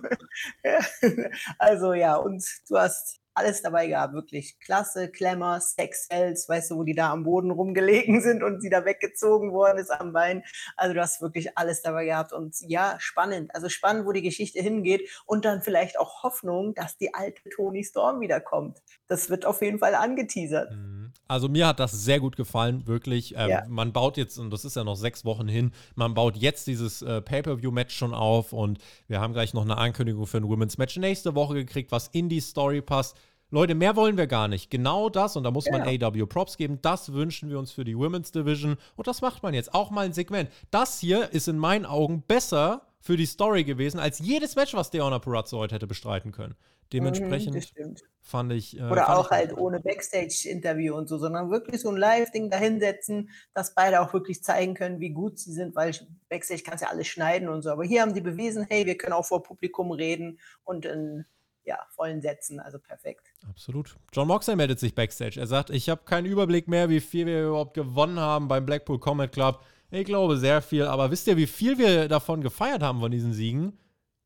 Ah. [LAUGHS] also ja, und du hast alles dabei gehabt, wirklich klasse, Klemmer, Sex Cells, weißt du, wo die da am Boden rumgelegen [LAUGHS] sind und sie da weggezogen worden ist am Bein. Also du hast wirklich alles dabei gehabt und ja, spannend, also spannend, wo die Geschichte hingeht und dann vielleicht auch Hoffnung, dass die alte Tony Storm wiederkommt. Das wird auf jeden Fall angeteasert. Mhm. Also mir hat das sehr gut gefallen, wirklich. Ähm, ja. Man baut jetzt, und das ist ja noch sechs Wochen hin, man baut jetzt dieses äh, Pay-Per-View-Match schon auf und wir haben gleich noch eine Ankündigung für ein Women's Match nächste Woche gekriegt, was in die Story passt. Leute, mehr wollen wir gar nicht. Genau das, und da muss man AW Props geben, das wünschen wir uns für die Women's Division. Und das macht man jetzt auch mal ein Segment. Das hier ist in meinen Augen besser für die Story gewesen, als jedes Match, was Deonna Purazzo heute hätte bestreiten können. Dementsprechend mhm, fand ich. Äh, Oder fand auch ich halt ohne Backstage-Interview und so, sondern wirklich so ein Live-Ding dahinsetzen, dass beide auch wirklich zeigen können, wie gut sie sind, weil Backstage kannst ja alles schneiden und so. Aber hier haben die bewiesen, hey, wir können auch vor Publikum reden und in ja, vollen Sätzen, also perfekt. Absolut. John Moxley meldet sich backstage. Er sagt, ich habe keinen Überblick mehr, wie viel wir überhaupt gewonnen haben beim Blackpool Combat Club. Ich glaube sehr viel, aber wisst ihr, wie viel wir davon gefeiert haben von diesen Siegen?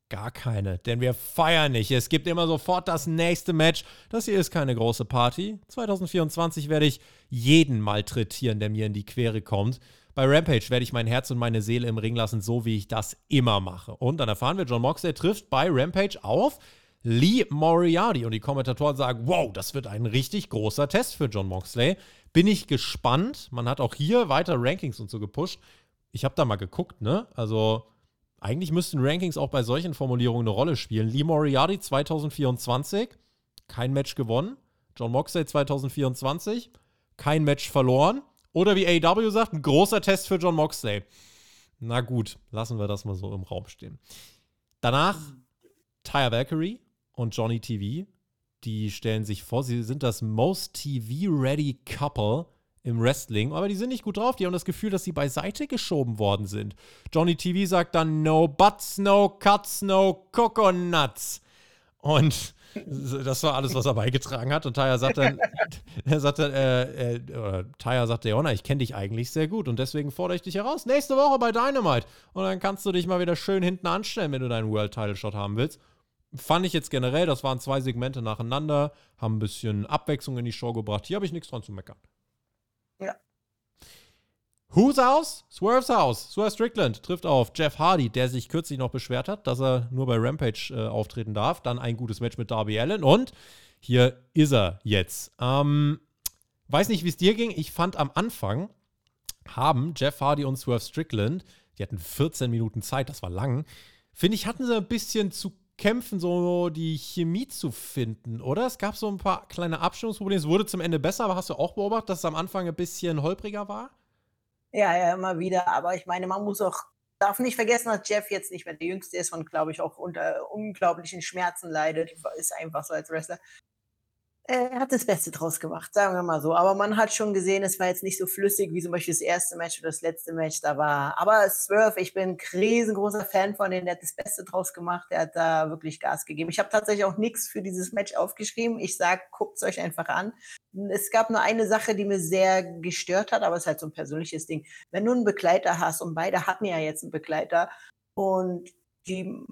Gar keine, denn wir feiern nicht. Es gibt immer sofort das nächste Match. Das hier ist keine große Party. 2024 werde ich jeden malträtieren, der mir in die Quere kommt. Bei Rampage werde ich mein Herz und meine Seele im Ring lassen, so wie ich das immer mache. Und dann erfahren wir, John Moxley trifft bei Rampage auf Lee Moriarty. Und die Kommentatoren sagen, wow, das wird ein richtig großer Test für John Moxley. Bin ich gespannt. Man hat auch hier weiter Rankings und so gepusht. Ich habe da mal geguckt, ne? Also eigentlich müssten Rankings auch bei solchen Formulierungen eine Rolle spielen. Lee Moriarty 2024, kein Match gewonnen. John Moxley 2024, kein Match verloren. Oder wie AW sagt, ein großer Test für John Moxley. Na gut, lassen wir das mal so im Raum stehen. Danach Tyre Valkyrie und Johnny TV, die stellen sich vor, sie sind das most TV-ready Couple im Wrestling, aber die sind nicht gut drauf. Die haben das Gefühl, dass sie beiseite geschoben worden sind. Johnny TV sagt dann No Butts, no Cuts, no Coconuts. Und [LAUGHS] das war alles, was er beigetragen hat. Und Taya sagt dann, [LAUGHS] er sagt dann, äh, äh, oder Taya sagt, Leona, ich kenne dich eigentlich sehr gut und deswegen fordere ich dich heraus. Nächste Woche bei Dynamite. Und dann kannst du dich mal wieder schön hinten anstellen, wenn du deinen World Title Shot haben willst fand ich jetzt generell, das waren zwei Segmente nacheinander, haben ein bisschen Abwechslung in die Show gebracht. Hier habe ich nichts dran zu meckern. Ja. Who's House? Swerve's House. Swerve Strickland trifft auf Jeff Hardy, der sich kürzlich noch beschwert hat, dass er nur bei Rampage äh, auftreten darf. Dann ein gutes Match mit Darby Allen und hier ist er jetzt. Ähm, weiß nicht, wie es dir ging. Ich fand am Anfang haben Jeff Hardy und Swerve Strickland, die hatten 14 Minuten Zeit, das war lang, finde ich, hatten sie ein bisschen zu kämpfen, so die Chemie zu finden, oder? Es gab so ein paar kleine Abstimmungsprobleme. Es wurde zum Ende besser, aber hast du auch beobachtet, dass es am Anfang ein bisschen holpriger war? Ja, ja, immer wieder. Aber ich meine, man muss auch, darf nicht vergessen, dass Jeff jetzt nicht mehr der Jüngste ist und, glaube ich, auch unter unglaublichen Schmerzen leidet. Ist einfach so als Wrestler er hat das Beste draus gemacht, sagen wir mal so. Aber man hat schon gesehen, es war jetzt nicht so flüssig wie zum Beispiel das erste Match oder das letzte Match da war. Aber Swerve, ich bin ein riesengroßer Fan von dem, der hat das Beste draus gemacht, der hat da wirklich Gas gegeben. Ich habe tatsächlich auch nichts für dieses Match aufgeschrieben. Ich sage, guckt es euch einfach an. Es gab nur eine Sache, die mir sehr gestört hat, aber es ist halt so ein persönliches Ding. Wenn du einen Begleiter hast und beide hatten ja jetzt einen Begleiter und die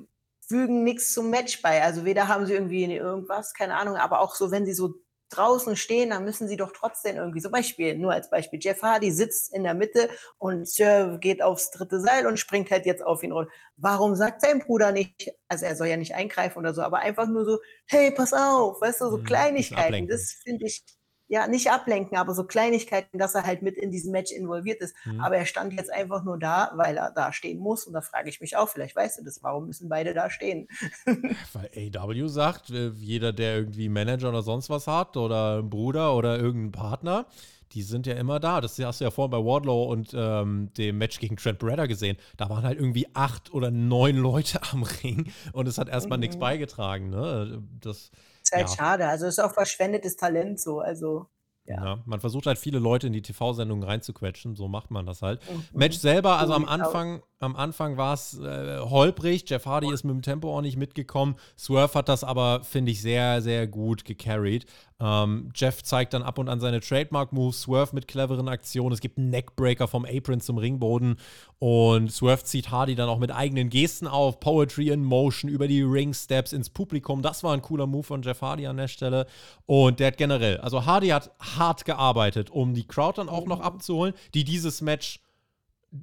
fügen nichts zum Match bei. Also weder haben sie irgendwie irgendwas, keine Ahnung, aber auch so, wenn sie so draußen stehen, dann müssen sie doch trotzdem irgendwie, so Beispiel, nur als Beispiel, Jeff Hardy sitzt in der Mitte und Sir geht aufs dritte Seil und springt halt jetzt auf ihn runter. Warum sagt sein Bruder nicht, also er soll ja nicht eingreifen oder so, aber einfach nur so, hey, pass auf, weißt du, so Mhm, Kleinigkeiten, das finde ich, ja, nicht ablenken, aber so Kleinigkeiten, dass er halt mit in diesem Match involviert ist. Mhm. Aber er stand jetzt einfach nur da, weil er da stehen muss. Und da frage ich mich auch, vielleicht weißt du das, warum müssen beide da stehen? [LAUGHS] Weil AW sagt, äh, jeder, der irgendwie Manager oder sonst was hat oder einen Bruder oder irgendeinen Partner, die sind ja immer da. Das hast du ja vorhin bei Wardlow und ähm, dem Match gegen Trent Bredder gesehen. Da waren halt irgendwie acht oder neun Leute [LAUGHS] am Ring und es hat erstmal nichts Mhm. beigetragen. Ne? Das, Ist halt Ja. schade. Also ist auch verschwendetes Talent so. Also, Ja. ja. man versucht halt viele Leute in die TV-Sendungen reinzuquetschen, so macht man das halt. mhm. Match selber, also So am aus. Anfang, am Anfang war es äh, holprig. Jeff Hardy ist mit dem Tempo auch nicht mitgekommen. Swerve hat das aber, finde ich, sehr, sehr gut gecarried. Ähm, Jeff zeigt dann ab und an seine Trademark-Moves, Swerve mit cleveren Aktionen. Es gibt einen Neckbreaker vom Apron zum Ringboden und Swerve zieht Hardy dann auch mit eigenen Gesten auf. Poetry in Motion über die Ring-Steps ins Publikum. Das war ein cooler Move von Jeff Hardy an der Stelle. Und der hat generell, also Hardy hat hart gearbeitet, um die Crowd dann auch noch abzuholen, die dieses Match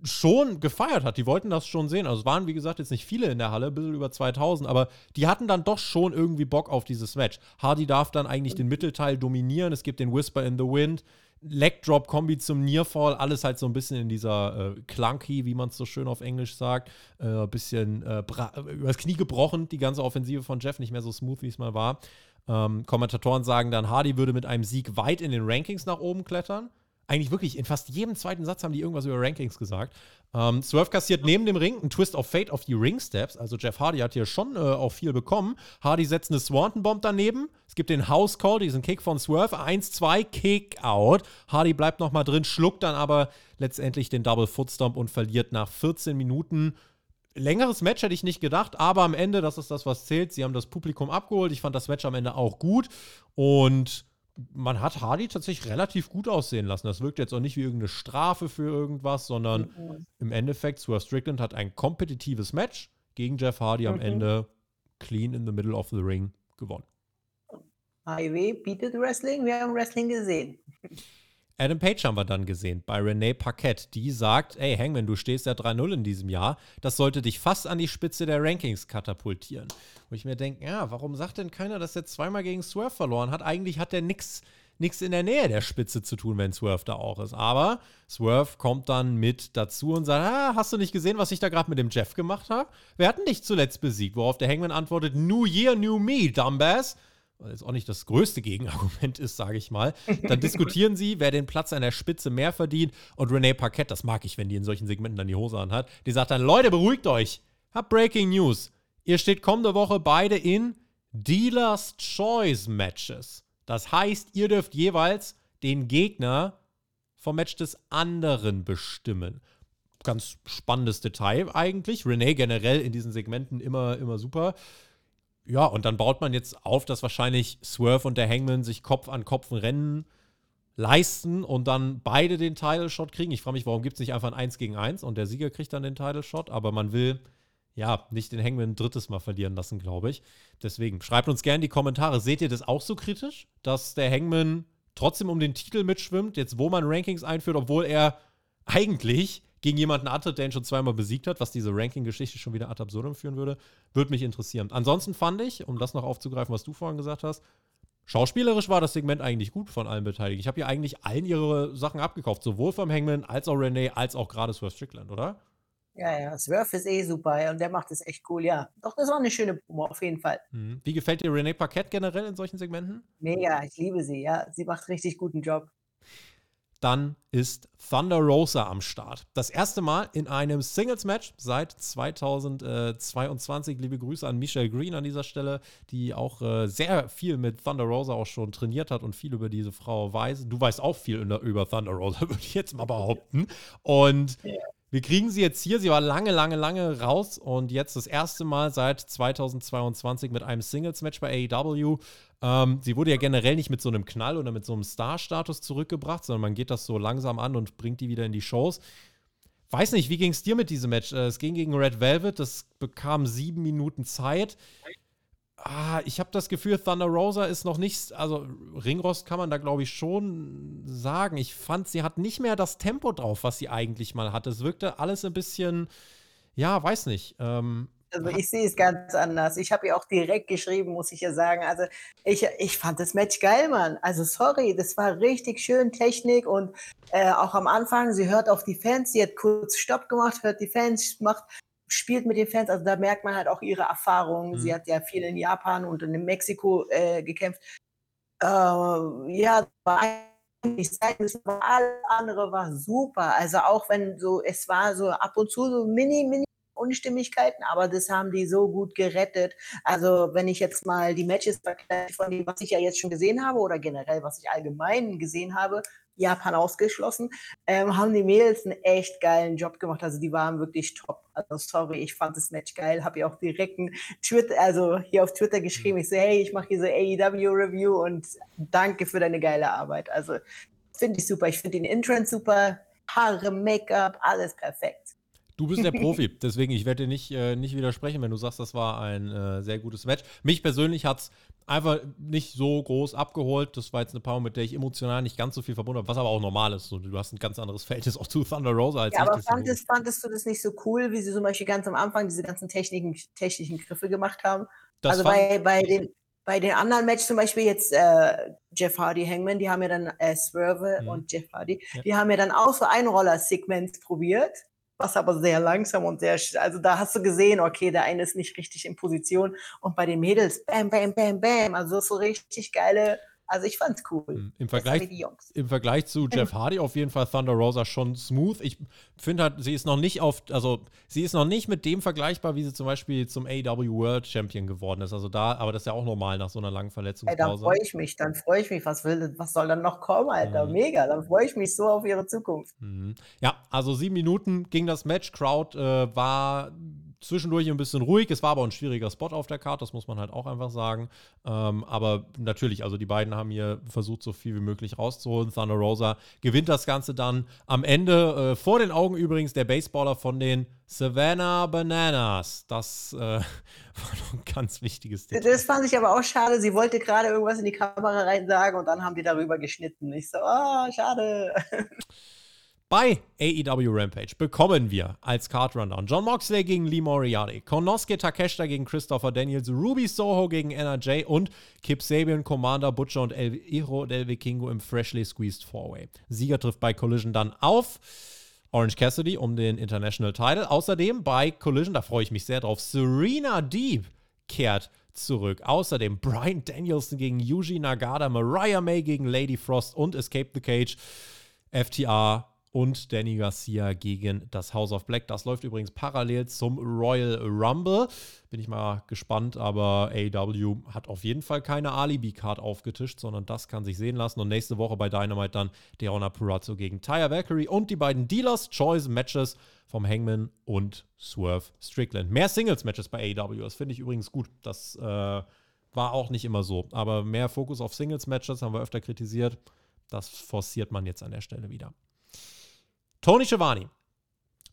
schon gefeiert hat. Die wollten das schon sehen. Also es waren, wie gesagt, jetzt nicht viele in der Halle, ein bisschen über 2000, aber die hatten dann doch schon irgendwie Bock auf dieses Match. Hardy darf dann eigentlich den Mittelteil dominieren. Es gibt den Whisper in the Wind. Leg Drop Kombi zum Nearfall, alles halt so ein bisschen in dieser äh, Clunky, wie man es so schön auf Englisch sagt, äh, bisschen äh, übers Knie gebrochen, die ganze Offensive von Jeff, nicht mehr so smooth, wie es mal war. Ähm, Kommentatoren sagen dann, Hardy würde mit einem Sieg weit in den Rankings nach oben klettern. Eigentlich wirklich, in fast jedem zweiten Satz haben die irgendwas über Rankings gesagt. Ähm, Swerve kassiert neben dem Ring einen Twist of Fate auf die Ring Steps. Also Jeff Hardy hat hier schon äh, auch viel bekommen. Hardy setzt eine Swanton Bomb daneben. Es gibt den House Call, diesen Kick von Swerve. 1-2, Kick out. Hardy bleibt nochmal drin, schluckt dann aber letztendlich den Double Foot Stomp und verliert nach 14 Minuten. Längeres Match hätte ich nicht gedacht, aber am Ende, das ist das, was zählt. Sie haben das Publikum abgeholt. Ich fand das Match am Ende auch gut. Und man hat Hardy tatsächlich relativ gut aussehen lassen. Das wirkt jetzt auch nicht wie irgendeine Strafe für irgendwas, sondern Mhm. im Endeffekt, Swerve Strickland hat ein kompetitives Match gegen Jeff Hardy am Mhm. Ende clean in the middle of the ring gewonnen. Highway bietet Wrestling, wir haben Wrestling gesehen. [LAUGHS] Adam Page haben wir dann gesehen bei Renee Paquette. Die sagt, ey Hangman, du stehst ja 3-0 in diesem Jahr. Das sollte dich fast an die Spitze der Rankings katapultieren. Wo ich mir denke, ja, warum sagt denn keiner, dass er zweimal gegen Swerve verloren hat? Eigentlich hat er nichts nix in der Nähe der Spitze zu tun, wenn Swerve da auch ist. Aber Swerve kommt dann mit dazu und sagt, ah, hast du nicht gesehen, was ich da gerade mit dem Jeff gemacht habe? Wir hatten dich zuletzt besiegt. Worauf der Hangman antwortet, New Year, New Me, Dumbass weil jetzt auch nicht das größte Gegenargument [LAUGHS] ist, sage ich mal. [LAUGHS] Dann diskutieren sie, wer den Platz an der Spitze mehr verdient. Und Renee Parkett, das mag ich, wenn die in solchen Segmenten dann die Hose anhat, die sagt dann: Leute, beruhigt euch. Hab Breaking News. Ihr steht kommende Woche beide in Dealer's Choice Matches. Das heißt, ihr dürft jeweils den Gegner vom Match des anderen bestimmen. Ganz spannendes Detail eigentlich. Renee generell in diesen Segmenten immer, immer super. Ja, und dann baut man jetzt auf, dass wahrscheinlich Swerve und der Hangman sich Kopf an Kopf ein Rennen leisten und dann beide den Title Shot kriegen. Ich frage mich, warum gibt es nicht einfach ein 1 gegen 1 und der Sieger kriegt dann den Title Shot, aber man will ja nicht den Hangman ein drittes Mal verlieren lassen, glaube ich. Deswegen schreibt uns gerne in die Kommentare, seht ihr das auch so kritisch, dass der Hangman trotzdem um den Titel mitschwimmt, jetzt wo man Rankings einführt, obwohl er eigentlich gegen jemanden antritt, der ihn schon zweimal besiegt hat, was diese Ranking-Geschichte schon wieder ad absurdum führen würde, würde mich interessieren. Ansonsten fand ich, um das noch aufzugreifen, was du vorhin gesagt hast, schauspielerisch war das Segment eigentlich gut von allen Beteiligten. Ich habe hier eigentlich allen ihre Sachen abgekauft, sowohl vom Hangman als auch Renee, als auch gerade Swerve Strickland, oder? Ja, ja, Swerve ist eh super und der macht es echt cool, ja. Doch, das war eine schöne Promo, auf jeden Fall. Mhm. Wie gefällt dir Renee Paquette generell in solchen Segmenten? Mega, ich liebe sie, ja. Sie macht richtig guten Job. Dann ist Thunder Rosa am Start. Das erste Mal in einem Singles-Match seit 2022. Liebe Grüße an Michelle Green an dieser Stelle, die auch äh, sehr viel mit Thunder Rosa auch schon trainiert hat und viel über diese Frau weiß. Du weißt auch viel über Thunder Rosa, [LAUGHS] würde ich jetzt mal behaupten. Und. Wir kriegen sie jetzt hier. Sie war lange, lange, lange raus und jetzt das erste Mal seit 2022 mit einem Singles-Match bei AEW. Ähm, sie wurde ja generell nicht mit so einem Knall oder mit so einem Star-Status zurückgebracht, sondern man geht das so langsam an und bringt die wieder in die Shows. Weiß nicht, wie ging es dir mit diesem Match? Äh, Es ging gegen Red Velvet, das bekam sieben Minuten Zeit. Ah, ich habe das Gefühl, Thunder Rosa ist noch nicht, also Ringrost kann man da glaube ich schon sagen. Ich fand, sie hat nicht mehr das Tempo drauf, was sie eigentlich mal hatte. Es wirkte alles ein bisschen, ja, weiß nicht. Ähm, also ich sehe es ganz anders. Ich habe ja auch direkt geschrieben, muss ich ja sagen. Also ich, ich fand das Match geil, Mann. Also sorry, das war richtig schön Technik und äh, auch am Anfang, sie hört auf die Fans, sie hat kurz Stopp gemacht, hört die Fans, macht spielt mit den Fans, also da merkt man halt auch ihre Erfahrungen. Mhm. Sie hat ja viel in Japan und in Mexiko äh, gekämpft. Äh, ja, alles andere war super. Also auch wenn so, es war so ab und zu so mini, mini Unstimmigkeiten, aber das haben die so gut gerettet. Also wenn ich jetzt mal die Matches von dem, was ich ja jetzt schon gesehen habe oder generell, was ich allgemein gesehen habe, Japan ausgeschlossen, ähm, haben die Mädels einen echt geilen Job gemacht. Also die waren wirklich top. Also sorry, ich fand das Match geil, habe ja auch direkt ein Twitter, also hier auf Twitter geschrieben. Ich so, hey, ich mache hier so AEW Review und danke für deine geile Arbeit. Also finde ich super. Ich finde den Entrance super, Haare, Make-up, alles perfekt. Du bist der [LAUGHS] Profi, deswegen ich werde dir nicht, äh, nicht widersprechen, wenn du sagst, das war ein äh, sehr gutes Match. Mich persönlich hat es einfach nicht so groß abgeholt. Das war jetzt eine Paarung, mit der ich emotional nicht ganz so viel verbunden habe, was aber auch normal ist. Du hast ein ganz anderes Verhältnis auch zu Thunder Rosa als ja, ich. Aber fandest, fandest du das nicht so cool, wie sie zum Beispiel ganz am Anfang diese ganzen Techniken, technischen Griffe gemacht haben? Das also bei, bei, den, bei den anderen Matches zum Beispiel jetzt äh, Jeff Hardy, Hangman, die haben ja dann äh, Swerve mhm. und Jeff Hardy, ja. die haben ja dann auch so Einroller-Segments probiert was aber sehr langsam und sehr, also da hast du gesehen, okay, der eine ist nicht richtig in Position und bei den Mädels, bam, bam, bam, bam, also so richtig geile also ich fand's cool. Hm, Im Vergleich, Im Vergleich zu Jeff [LAUGHS] Hardy auf jeden Fall Thunder Rosa schon smooth. Ich finde halt, sie ist noch nicht auf, also sie ist noch nicht mit dem vergleichbar, wie sie zum Beispiel zum AW World Champion geworden ist. Also da, aber das ist ja auch normal nach so einer langen Verletzungspause. Ey, dann freue ich mich, dann freue ich mich. Was will, was soll dann noch kommen, Alter? Mhm. Mega, dann freue ich mich so auf ihre Zukunft. Mhm. Ja, also sieben Minuten ging das Match. Crowd äh, war zwischendurch ein bisschen ruhig. Es war aber ein schwieriger Spot auf der Karte, das muss man halt auch einfach sagen. Ähm, aber natürlich, also die beiden haben hier versucht, so viel wie möglich rauszuholen. Thunder Rosa gewinnt das Ganze dann am Ende. Äh, vor den Augen übrigens der Baseballer von den Savannah Bananas. Das äh, [LAUGHS] war noch ein ganz wichtiges Detail. Das fand ich aber auch schade. Sie wollte gerade irgendwas in die Kamera rein sagen und dann haben die darüber geschnitten. Ich so, ah, oh, schade. [LAUGHS] Bei AEW Rampage bekommen wir als Card Rundown John Moxley gegen Lee Moriarty, Konosuke Takeshita gegen Christopher Daniels, Ruby Soho gegen NRJ und Kip Sabian, Commander Butcher und El Hiro del Vikingo im Freshly Squeezed Four-Way. Sieger trifft bei Collision dann auf Orange Cassidy um den International Title. Außerdem bei Collision, da freue ich mich sehr drauf, Serena Deep kehrt zurück. Außerdem Brian Danielson gegen Yuji Nagata, Mariah May gegen Lady Frost und Escape the Cage. FTA und Danny Garcia gegen das House of Black. Das läuft übrigens parallel zum Royal Rumble. Bin ich mal gespannt, aber AW hat auf jeden Fall keine Alibi-Card aufgetischt, sondern das kann sich sehen lassen. Und nächste Woche bei Dynamite dann Deonna Purazzo gegen Taya Valkyrie und die beiden Dealers Choice Matches vom Hangman und Swerve Strickland. Mehr Singles-Matches bei AW, das finde ich übrigens gut. Das äh, war auch nicht immer so. Aber mehr Fokus auf Singles-Matches haben wir öfter kritisiert. Das forciert man jetzt an der Stelle wieder. Tony Schiavone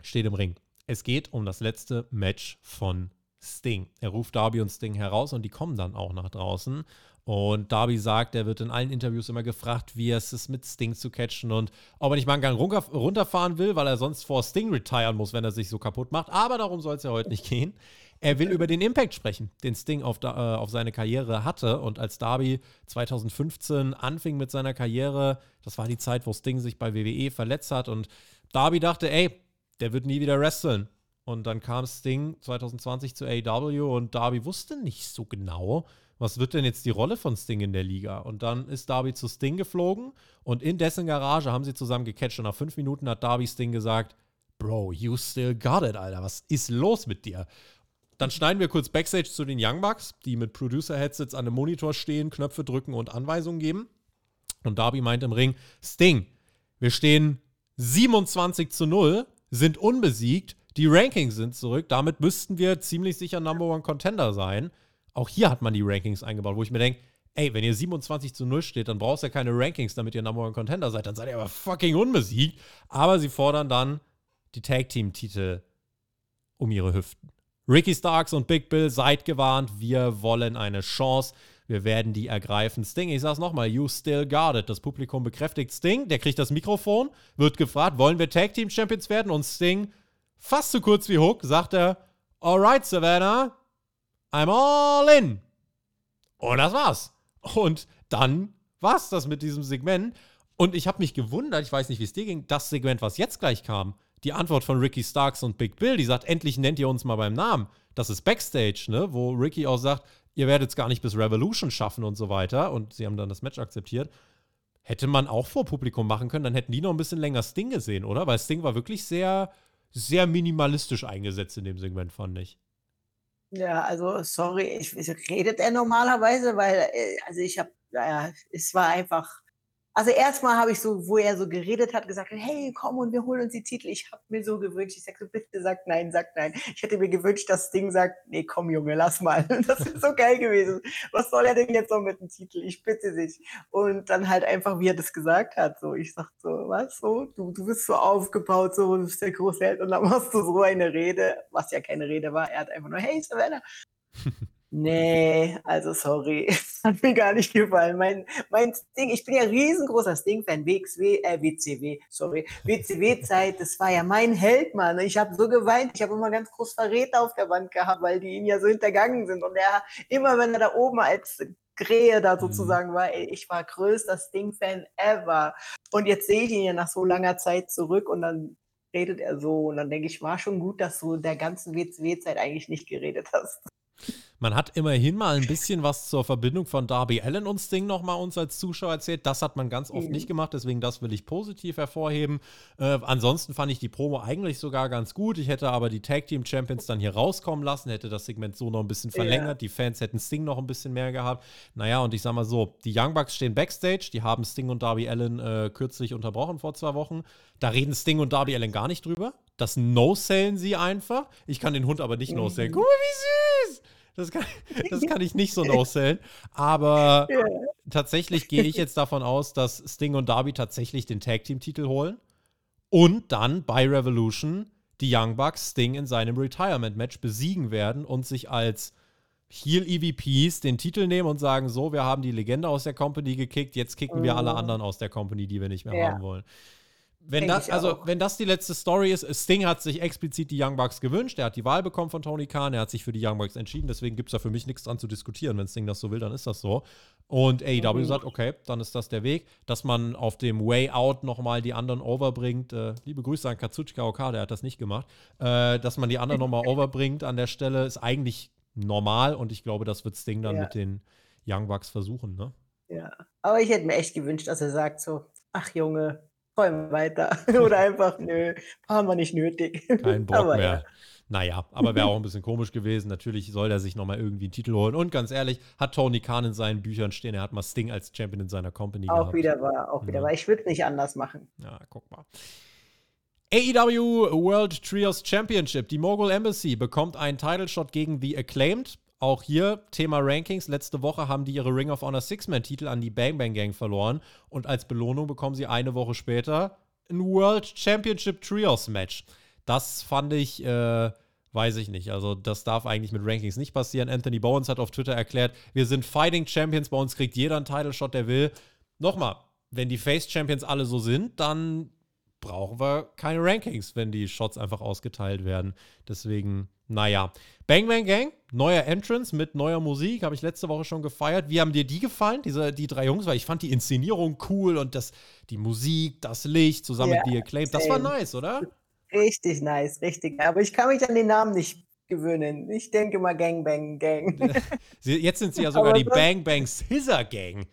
steht im Ring. Es geht um das letzte Match von Sting. Er ruft Darby und Sting heraus und die kommen dann auch nach draußen. Und Darby sagt, er wird in allen Interviews immer gefragt, wie es ist, mit Sting zu catchen und ob er nicht mal einen Gang runterfahren will, weil er sonst vor Sting retiren muss, wenn er sich so kaputt macht. Aber darum soll es ja heute nicht gehen. Er will über den Impact sprechen, den Sting auf, äh, auf seine Karriere hatte. Und als Darby 2015 anfing mit seiner Karriere, das war die Zeit, wo Sting sich bei WWE verletzt hat und Darby dachte, ey, der wird nie wieder wresteln. Und dann kam Sting 2020 zu AEW und Darby wusste nicht so genau, was wird denn jetzt die Rolle von Sting in der Liga. Und dann ist Darby zu Sting geflogen und in dessen Garage haben sie zusammen gecatcht. Und nach fünf Minuten hat Darby Sting gesagt, Bro, you still got it, Alter. Was ist los mit dir? Dann schneiden wir kurz Backstage zu den Young Bucks, die mit Producer-Headsets an dem Monitor stehen, Knöpfe drücken und Anweisungen geben. Und Darby meint im Ring, Sting, wir stehen 27 zu 0, sind unbesiegt. Die Rankings sind zurück. Damit müssten wir ziemlich sicher Number One Contender sein. Auch hier hat man die Rankings eingebaut, wo ich mir denke, ey, wenn ihr 27 zu 0 steht, dann brauchst du ja keine Rankings, damit ihr Number One Contender seid. Dann seid ihr aber fucking unbesiegt. Aber sie fordern dann die Tag Team Titel um ihre Hüften. Ricky Starks und Big Bill, seid gewarnt, wir wollen eine Chance. Wir werden die ergreifen. Sting, ich sag's nochmal, you still got it. Das Publikum bekräftigt Sting, der kriegt das Mikrofon, wird gefragt, wollen wir Tag Team Champions werden? Und Sting, fast so kurz wie Hook, sagt er, alright, Savannah, I'm all in. Und das war's. Und dann war's das mit diesem Segment. Und ich habe mich gewundert, ich weiß nicht, wie es dir ging, das Segment, was jetzt gleich kam, die Antwort von Ricky Starks und Big Bill, die sagt, endlich nennt ihr uns mal beim Namen. Das ist Backstage, ne? wo Ricky auch sagt, ihr werdet es gar nicht bis Revolution schaffen und so weiter. Und sie haben dann das Match akzeptiert. Hätte man auch vor Publikum machen können, dann hätten die noch ein bisschen länger Sting gesehen, oder? Weil Sting war wirklich sehr, sehr minimalistisch eingesetzt in dem Segment, fand ich. Ja, also sorry, ich, redet er normalerweise, weil, äh, also ich habe, naja, es war einfach also erstmal habe ich so, wo er so geredet hat, gesagt, hey, komm und wir holen uns die Titel. Ich habe mir so gewünscht, ich sage so, bitte sag nein, sag nein. Ich hätte mir gewünscht, dass Ding sagt, nee, komm Junge, lass mal. [LAUGHS] Das ist so geil gewesen. Was soll er denn jetzt noch mit dem Titel? Ich bitte dich. Und dann halt einfach, wie er das gesagt hat, so, ich sag so, was, so, du, du bist so aufgebaut, so, du bist der große Held und dann machst du so eine Rede, was ja keine Rede war. Er hat einfach nur, hey, Savannah. [LAUGHS] Nee, also sorry, [LAUGHS] hat mir gar nicht gefallen. Mein, mein Ding, ich bin ja riesengroßer Sting-Fan, WXW, äh, WCW, sorry, WCW-Zeit, das war ja mein Held, Mann. Ich habe so geweint, ich habe immer ganz groß Verräter auf der Wand gehabt, weil die ihn ja so hintergangen sind. Und er, immer wenn er da oben als Krähe da mhm. sozusagen war, ey, ich war größter Sting-Fan ever. Und jetzt sehe ich ihn ja nach so langer Zeit zurück und dann redet er so. Und dann denke ich, war schon gut, dass du der ganzen WCW-Zeit eigentlich nicht geredet hast. Man hat immerhin mal ein bisschen was zur Verbindung von Darby Allen und Sting nochmal uns als Zuschauer erzählt. Das hat man ganz oft mhm. nicht gemacht, deswegen das will ich positiv hervorheben. Äh, ansonsten fand ich die Promo eigentlich sogar ganz gut. Ich hätte aber die Tag Team Champions dann hier rauskommen lassen, hätte das Segment so noch ein bisschen verlängert. Ja. Die Fans hätten Sting noch ein bisschen mehr gehabt. Naja, und ich sag mal so: Die Young Bucks stehen backstage. Die haben Sting und Darby Allen äh, kürzlich unterbrochen vor zwei Wochen. Da reden Sting und Darby Allen gar nicht drüber. Das No-Sellen sie einfach. Ich kann den Hund aber nicht No-Sellen. Mhm. Guck mal, wie süß! Das kann, [LAUGHS] das kann ich nicht so no-sellen. Aber ja. tatsächlich gehe ich jetzt davon aus, dass Sting und Darby tatsächlich den Tag-Team-Titel holen und dann bei Revolution die Young Bucks Sting in seinem Retirement-Match besiegen werden und sich als Heel-EVPs den Titel nehmen und sagen: So, wir haben die Legende aus der Company gekickt, jetzt kicken wir alle mhm. anderen aus der Company, die wir nicht mehr ja. haben wollen. Wenn das, also, wenn das die letzte Story ist, Sting hat sich explizit die Young Bucks gewünscht, er hat die Wahl bekommen von Tony Khan, er hat sich für die Young Bucks entschieden, deswegen gibt es da für mich nichts dran zu diskutieren. Wenn Sting das so will, dann ist das so. Und AEW mhm. sagt, okay, dann ist das der Weg, dass man auf dem Way Out nochmal die anderen overbringt. Äh, liebe Grüße an Katsuchika Okada, der hat das nicht gemacht. Äh, dass man die anderen nochmal [LAUGHS] overbringt an der Stelle, ist eigentlich normal und ich glaube, das wird Sting dann ja. mit den Young Bucks versuchen, ne? Ja, aber ich hätte mir echt gewünscht, dass er sagt so, ach Junge, träumen weiter. [LAUGHS] Oder einfach, nö, haben wir nicht nötig. Kein [LAUGHS] Bock aber mehr. Ja. Naja, aber wäre auch ein bisschen komisch gewesen. Natürlich soll er sich nochmal irgendwie einen Titel holen. Und ganz ehrlich, hat Tony Khan in seinen Büchern stehen, er hat mal Sting als Champion in seiner Company auch gehabt. Wieder war, auch wieder ja. war. Ich würde es nicht anders machen. Ja, guck mal. AEW World Trios Championship. Die Mogul Embassy bekommt einen Title Shot gegen The Acclaimed. Auch hier Thema Rankings. Letzte Woche haben die ihre Ring of Honor Six-Man-Titel an die Bang Bang Gang verloren. Und als Belohnung bekommen sie eine Woche später ein World Championship Trios Match. Das fand ich, äh, weiß ich nicht. Also, das darf eigentlich mit Rankings nicht passieren. Anthony Bowens hat auf Twitter erklärt, wir sind Fighting Champions, bei uns kriegt jeder einen Title Shot, der will. Nochmal, wenn die Face Champions alle so sind, dann brauchen wir keine Rankings, wenn die Shots einfach ausgeteilt werden. Deswegen, naja. Bang Bang Gang, neuer Entrance mit neuer Musik, habe ich letzte Woche schon gefeiert. Wie haben dir die gefallen, diese, die drei Jungs? Weil ich fand die Inszenierung cool und das, die Musik, das Licht zusammen ja, mit The Acclaimed, das war nice, oder? Richtig nice, richtig. Aber ich kann mich an den Namen nicht gewöhnen. Ich denke mal Gang Bang Gang. [LAUGHS] Jetzt sind sie ja [LAUGHS] sogar die Bang Bang Scissor Gang.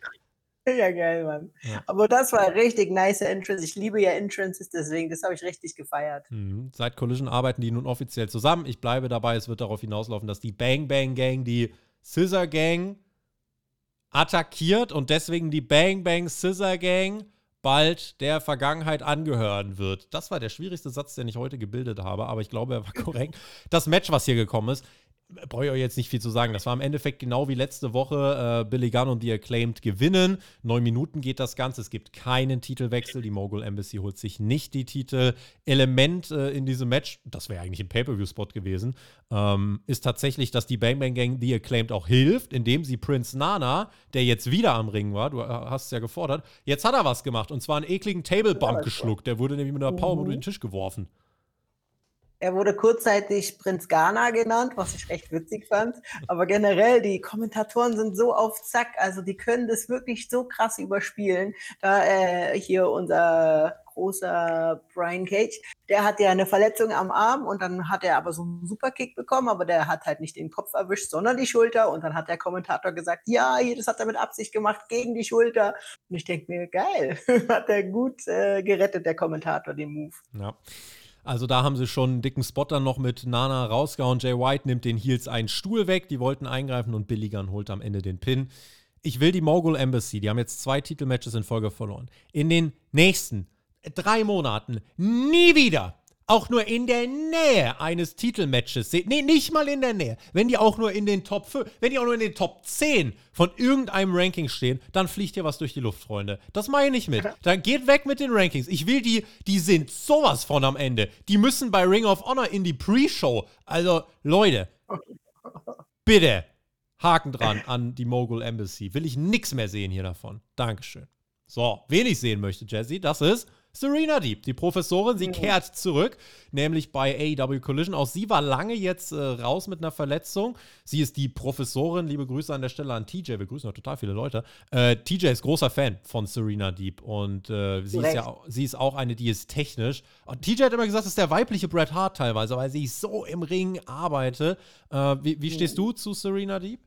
Ja, geil, Mann. Ja. Aber das war richtig nice Entrance. Ich liebe ja Entrances, deswegen, das habe ich richtig gefeiert. Mhm. Seit Collision arbeiten die nun offiziell zusammen. Ich bleibe dabei, es wird darauf hinauslaufen, dass die Bang Bang Gang die Scissor Gang attackiert und deswegen die Bang Bang Scissor Gang bald der Vergangenheit angehören wird. Das war der schwierigste Satz, den ich heute gebildet habe, aber ich glaube, er war [LAUGHS] korrekt. Das Match, was hier gekommen ist, brauche ich euch jetzt nicht viel zu sagen. Das war im Endeffekt genau wie letzte Woche. Äh, Billy Gunn und The Acclaimed gewinnen. Neun Minuten geht das Ganze. Es gibt keinen Titelwechsel. Die Mogul Embassy holt sich nicht die Titel. Element äh, in diesem Match, das wäre eigentlich ein Pay-Per-View-Spot gewesen, ähm, ist tatsächlich, dass die Bang Bang Gang The Acclaimed auch hilft, indem sie Prince Nana, der jetzt wieder am Ring war, du hast es ja gefordert, jetzt hat er was gemacht. Und zwar einen ekligen Table Bump geschluckt. Der wurde nämlich mit einer Power mhm. durch den Tisch geworfen. Er wurde kurzzeitig Prinz Ghana genannt, was ich recht witzig fand. Aber generell, die Kommentatoren sind so auf Zack, also die können das wirklich so krass überspielen. Da äh, hier unser großer Brian Cage, der hat ja eine Verletzung am Arm und dann hat er aber so einen Superkick bekommen, aber der hat halt nicht den Kopf erwischt, sondern die Schulter. Und dann hat der Kommentator gesagt, ja, das hat er mit Absicht gemacht gegen die Schulter. Und ich denke mir, geil, [LAUGHS] hat er gut äh, gerettet, der Kommentator, den Move. Ja. Also da haben sie schon einen dicken Spot dann noch mit Nana rausgehauen. Jay White nimmt den Heels einen Stuhl weg, die wollten eingreifen und Billy Gunn holt am Ende den Pin. Ich will die Mogul Embassy, die haben jetzt zwei Titelmatches in Folge verloren. In den nächsten drei Monaten nie wieder auch nur in der Nähe eines Titelmatches sehen, nee, nicht mal in der Nähe, wenn die auch nur in den Top 5, wenn die auch nur in den Top 10 von irgendeinem Ranking stehen, dann fliegt hier was durch die Luft, Freunde. Das meine ich mit. [LAUGHS] Dann geht weg mit den Rankings. Ich will die, die sind sowas von am Ende. Die müssen bei Ring of Honor in die Pre-Show. Also, Leute, [LAUGHS] bitte, Haken dran an die Mogul Embassy. Will ich nichts mehr sehen hier davon. Dankeschön. So, wen ich sehen möchte, Jesse, das ist Serena Deep, die Professorin, sie mhm. kehrt zurück, nämlich bei AEW Collision. Auch sie war lange jetzt äh, raus mit einer Verletzung. Sie ist die Professorin. Liebe Grüße an der Stelle an TJ. Wir grüßen noch total viele Leute. Äh, TJ ist großer Fan von Serena Deep und äh, sie, ist ja, sie ist auch eine, die ist technisch. Und TJ hat immer gesagt, das ist der weibliche Bret Hart teilweise, weil sie so im Ring arbeitet. Äh, wie, wie stehst mhm. du zu Serena Deep?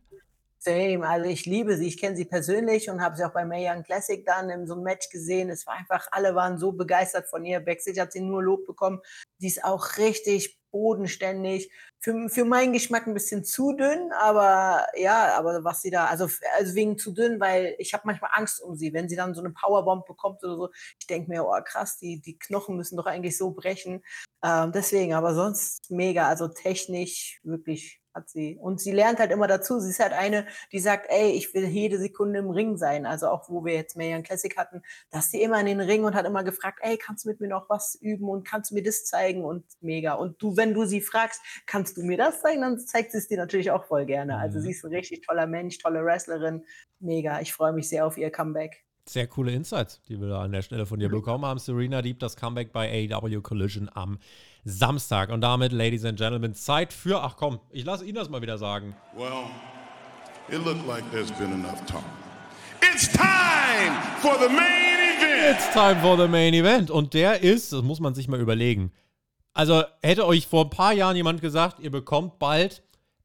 Same, also ich liebe sie, ich kenne sie persönlich und habe sie auch bei Mae Young Classic dann in so einem Match gesehen. Es war einfach, alle waren so begeistert von ihr. Backstage hat sie nur Lob bekommen. Die ist auch richtig bodenständig. Für, für meinen Geschmack ein bisschen zu dünn, aber ja, aber was sie da, also, also wegen zu dünn, weil ich habe manchmal Angst um sie, wenn sie dann so eine Powerbomb bekommt oder so. Ich denke mir, oh krass, die, die Knochen müssen doch eigentlich so brechen. Ähm, deswegen, aber sonst mega, also technisch wirklich hat sie. Und sie lernt halt immer dazu. Sie ist halt eine, die sagt, ey, ich will jede Sekunde im Ring sein. Also auch, wo wir jetzt Mayan Classic hatten, dass sie immer in den Ring und hat immer gefragt, ey, kannst du mit mir noch was üben und kannst du mir das zeigen und mega. Und du, wenn du sie fragst, kannst du mir das zeigen, dann zeigt sie es dir natürlich auch voll gerne. Also mhm. sie ist ein richtig toller Mensch, tolle Wrestlerin. Mega. Ich freue mich sehr auf ihr Comeback. Sehr coole Insights, die wir da an der Stelle von dir bekommen haben. Serena Deep, das Comeback bei AEW Collision am Samstag. Und damit, Ladies and Gentlemen, Zeit für, ach komm, ich lasse Ihnen das mal wieder sagen. Well, it looked like there's been enough talk. It's time for the main event. It's time for the main event. Und der ist, das muss man sich mal überlegen. Also hätte euch vor ein paar Jahren jemand gesagt, ihr bekommt bald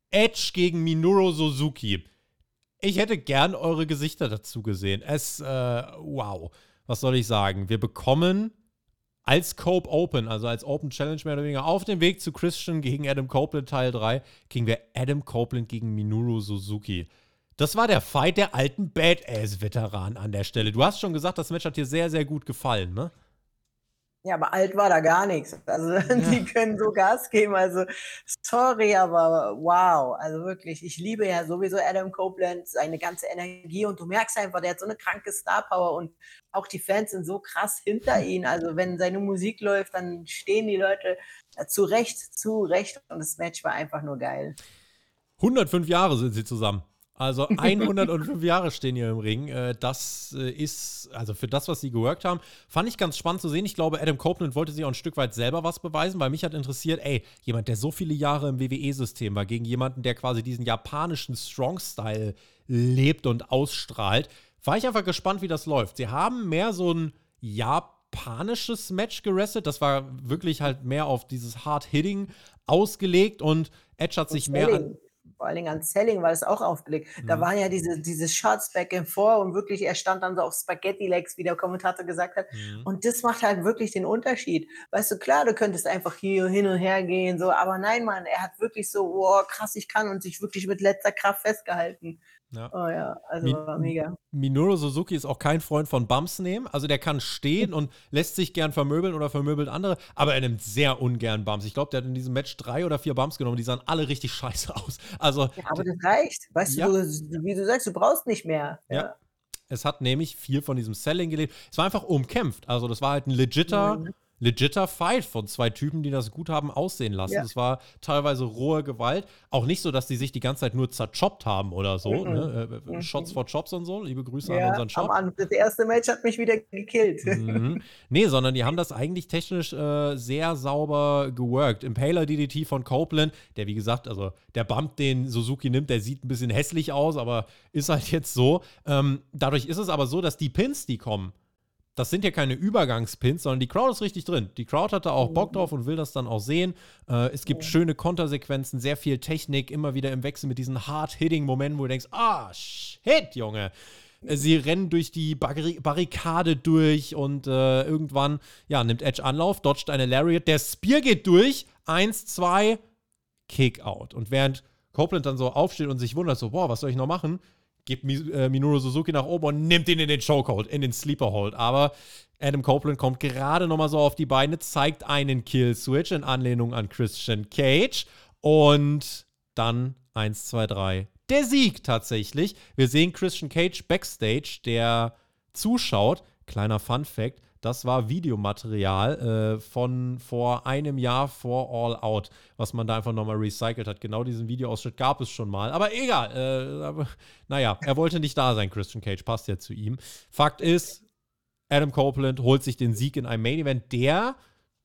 Edge gegen Minoru Suzuki. Ich hätte gern eure Gesichter dazu gesehen. Es, äh, wow. Was soll ich sagen? Wir bekommen als Cope Open, also als Open Challenge mehr oder weniger, auf dem Weg zu Christian gegen Adam Copeland Teil 3, kriegen wir Adam Copeland gegen Minoru Suzuki. Das war der Fight der alten Badass-Veteranen an der Stelle. Du hast schon gesagt, das Match hat dir sehr, sehr gut gefallen, ne? Ja, aber alt war da gar nichts. Also [LAUGHS] ja. die können so Gas geben. Also sorry, aber wow. Also wirklich, ich liebe ja sowieso Adam Copeland, seine ganze Energie und du merkst einfach, der hat so eine kranke Star Power und auch die Fans sind so krass hinter ihm. Also wenn seine Musik läuft, dann stehen die Leute zu Recht, zu Recht und das Match war einfach nur geil. 105 Jahre sind sie zusammen. Also [LAUGHS] 105 Jahre stehen hier im Ring. Äh, das äh, ist, also für das, was sie geworkt haben, fand ich ganz spannend zu sehen. Ich glaube, Adam Copeland wollte sich auch ein Stück weit selber was beweisen, weil mich hat interessiert, ey, jemand, der so viele Jahre im WWE-System war, gegen jemanden, der quasi diesen japanischen Strong-Style lebt und ausstrahlt, war ich einfach gespannt, wie das läuft. Sie haben mehr so ein japanisches Match gerestet. Das war wirklich halt mehr auf dieses Hard-Hitting ausgelegt und Edge hat sich mehr an vor allen Dingen an Selling war das auch aufgelegt. Mhm. Da waren ja diese, diese Shots back and forth und wirklich, er stand dann so auf Spaghetti-Legs, wie der Kommentator gesagt hat. Mhm. Und das macht halt wirklich den Unterschied. Weißt du, klar, du könntest einfach hier hin und her gehen, so, aber nein, Mann, er hat wirklich so, wow, krass, ich kann und sich wirklich mit letzter Kraft festgehalten. Ja. Oh ja, also Mi war mega. Minoru Suzuki ist auch kein Freund von Bumps nehmen. Also der kann stehen und lässt sich gern vermöbeln oder vermöbelt andere, aber er nimmt sehr ungern Bumps. Ich glaube, der hat in diesem Match drei oder vier Bumps genommen, die sahen alle richtig [LAUGHS] scheiße aus. Also, ja, aber das reicht. Weißt ja. du, wie du sagst, du brauchst nicht mehr. ja. ja. Es hat nämlich viel von diesem Selling gelebt. Es war einfach umkämpft. Also, das war halt ein legitter. Mhm legitter Fight von zwei Typen, die das gut haben aussehen lassen. Ja. Das war teilweise rohe Gewalt. Auch nicht so, dass die sich die ganze Zeit nur zerchoppt haben oder so. Mhm. Ne? Äh, mhm. Shots for Chops und so. Liebe Grüße ja, an unseren Shop. Am das erste Match hat mich wieder gekillt. Mhm. Nee, sondern die haben das eigentlich technisch äh, sehr sauber geworkt. Impaler DDT von Copeland, der wie gesagt, also der Bump, den Suzuki nimmt, der sieht ein bisschen hässlich aus, aber ist halt jetzt so. Ähm, dadurch ist es aber so, dass die Pins, die kommen, das sind ja keine Übergangspins, sondern die Crowd ist richtig drin. Die Crowd hat da auch Bock drauf und will das dann auch sehen. Äh, es gibt ja. schöne Kontersequenzen, sehr viel Technik, immer wieder im Wechsel mit diesen Hard-Hitting-Momenten, wo du denkst, ah, shit, Junge. Äh, sie rennen durch die Barrikade durch und äh, irgendwann, ja, nimmt Edge Anlauf, dodgt eine Lariat, der Spear geht durch, eins, zwei, Kick-Out. Und während Copeland dann so aufsteht und sich wundert, so, boah, was soll ich noch machen, gibt äh, Minoru Suzuki nach oben und nimmt ihn in den Chokehold, in den Sleeper Hold. Aber Adam Copeland kommt gerade nochmal so auf die Beine, zeigt einen Kill-Switch in Anlehnung an Christian Cage und dann 1, 2, 3. Der Sieg tatsächlich. Wir sehen Christian Cage backstage, der zuschaut. Kleiner Fun Fact: das war Videomaterial äh, von vor einem Jahr vor All Out, was man da einfach nochmal recycelt hat. Genau diesen Videoausschnitt gab es schon mal. Aber egal. Äh, aber, naja, er wollte nicht da sein, Christian Cage. Passt ja zu ihm. Fakt ist, Adam Copeland holt sich den Sieg in einem Main Event, der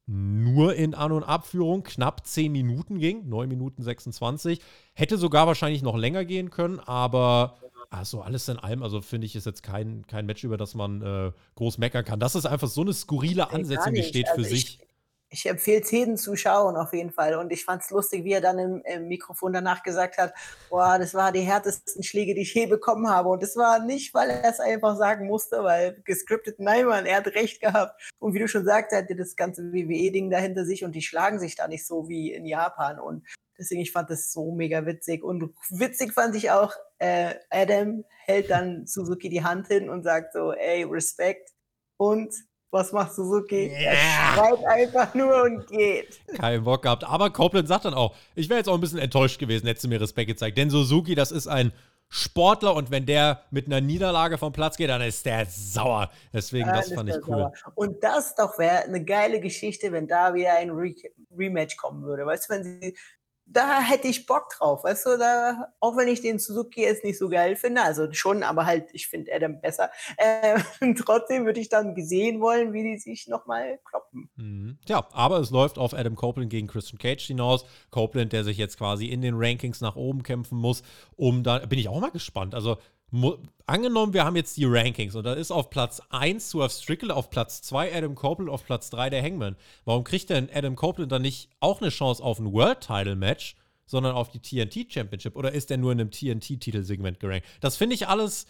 nur in An- und Abführung knapp 10 Minuten ging, 9 Minuten 26. Hätte sogar wahrscheinlich noch länger gehen können, aber also alles in allem, also finde ich, ist jetzt kein, kein Match, über das man äh, groß meckern kann. Das ist einfach so eine skurrile Ansetzung, die steht also für ich, sich. Ich empfehle es jedem zu schauen, auf jeden Fall. Und ich fand es lustig, wie er dann im, im, Mikrofon danach gesagt hat, boah, das war die härtesten Schläge, die ich je bekommen habe. Und das war nicht, weil er es einfach sagen musste, weil gescriptet, nein, Mann, er hat recht gehabt. Und wie du schon sagst, er hatte das ganze WWE-Ding dahinter sich und die schlagen sich da nicht so wie in Japan. Und Deswegen, ich fand das so mega witzig. Und witzig fand ich auch, äh, Adam hält dann Suzuki die Hand hin und sagt so, ey, Respekt. Und was macht Suzuki? Yeah. Er schreit einfach nur und geht. Kein Bock gehabt. Aber Copeland sagt dann auch, ich wäre jetzt auch ein bisschen enttäuscht gewesen, hätte mir Respekt gezeigt. Denn Suzuki, das ist ein Sportler und wenn der mit einer Niederlage vom Platz geht, dann ist der sauer. Deswegen, ja, das fand ich cool. Sauer. Und das doch wäre eine geile Geschichte, wenn da wieder ein Re Rematch kommen würde. Weißt du, wenn sie da hätte ich Bock drauf, weißt du, da, auch wenn ich den Suzuki jetzt nicht so geil finde, also schon, aber halt, ich finde Adam besser, [LAUGHS] äh, trotzdem würde ich dann gesehen wollen, wie die sich nochmal kloppen. Mhm. Ja, aber es läuft auf Adam Copeland gegen Christian Cage hinaus. Copeland, der sich jetzt quasi in den Rankings nach oben kämpfen muss, um da, bin ich auch mal gespannt, also angenommen, wir haben jetzt die Rankings und da ist auf Platz 1 Swerve Strickle, auf Platz 2 Adam Copeland, auf Platz 3 der Hangman. Warum kriegt denn Adam Copeland dann nicht auch eine Chance auf ein World Title Match, sondern auf die TNT Championship? Oder ist der nur in einem TNT-Titelsegment gerankt? Das finde ich alles,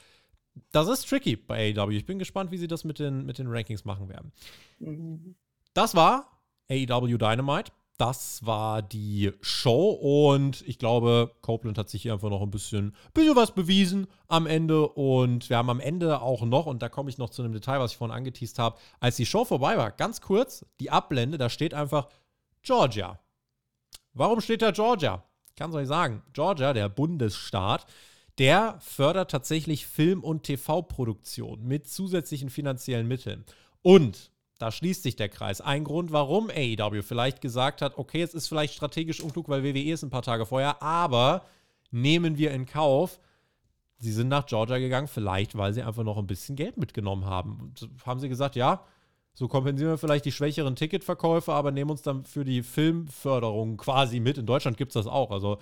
das ist tricky bei AEW. Ich bin gespannt, wie sie das mit den, mit den Rankings machen werden. Mhm. Das war AEW Dynamite das war die Show und ich glaube, Copeland hat sich hier einfach noch ein bisschen, bisschen was bewiesen am Ende und wir haben am Ende auch noch, und da komme ich noch zu einem Detail, was ich vorhin angeteased habe, als die Show vorbei war, ganz kurz, die Ablende, da steht einfach Georgia. Warum steht da Georgia? Kann es euch sagen. Georgia, der Bundesstaat, der fördert tatsächlich Film- und TV-Produktion mit zusätzlichen finanziellen Mitteln. Und da schließt sich der Kreis. Ein Grund, warum AEW vielleicht gesagt hat, okay, es ist vielleicht strategisch unklug, weil WWE ist ein paar Tage vorher, aber nehmen wir in Kauf, sie sind nach Georgia gegangen, vielleicht weil sie einfach noch ein bisschen Geld mitgenommen haben. Und haben sie gesagt, ja, so kompensieren wir vielleicht die schwächeren Ticketverkäufe, aber nehmen uns dann für die Filmförderung quasi mit. In Deutschland gibt es das auch. Also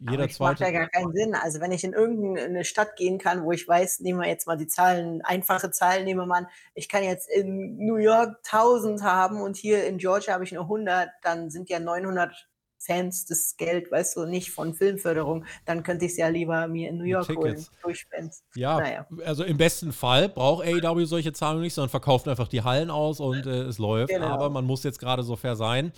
jeder Aber zweite. macht ja gar keinen Sinn. Also wenn ich in irgendeine Stadt gehen kann, wo ich weiß, nehmen wir jetzt mal die Zahlen, einfache Zahlen, nehmen wir mal ich kann jetzt in New York 1000 haben und hier in Georgia habe ich nur 100, dann sind ja 900 Fans das Geld, weißt du, nicht von Filmförderung, dann könnte ich es ja lieber mir in New York holen, durch Fans. Ja, naja. also im besten Fall braucht AEW solche Zahlen nicht, sondern verkauft einfach die Hallen aus und äh, es läuft. Genau. Aber man muss jetzt gerade so fair sein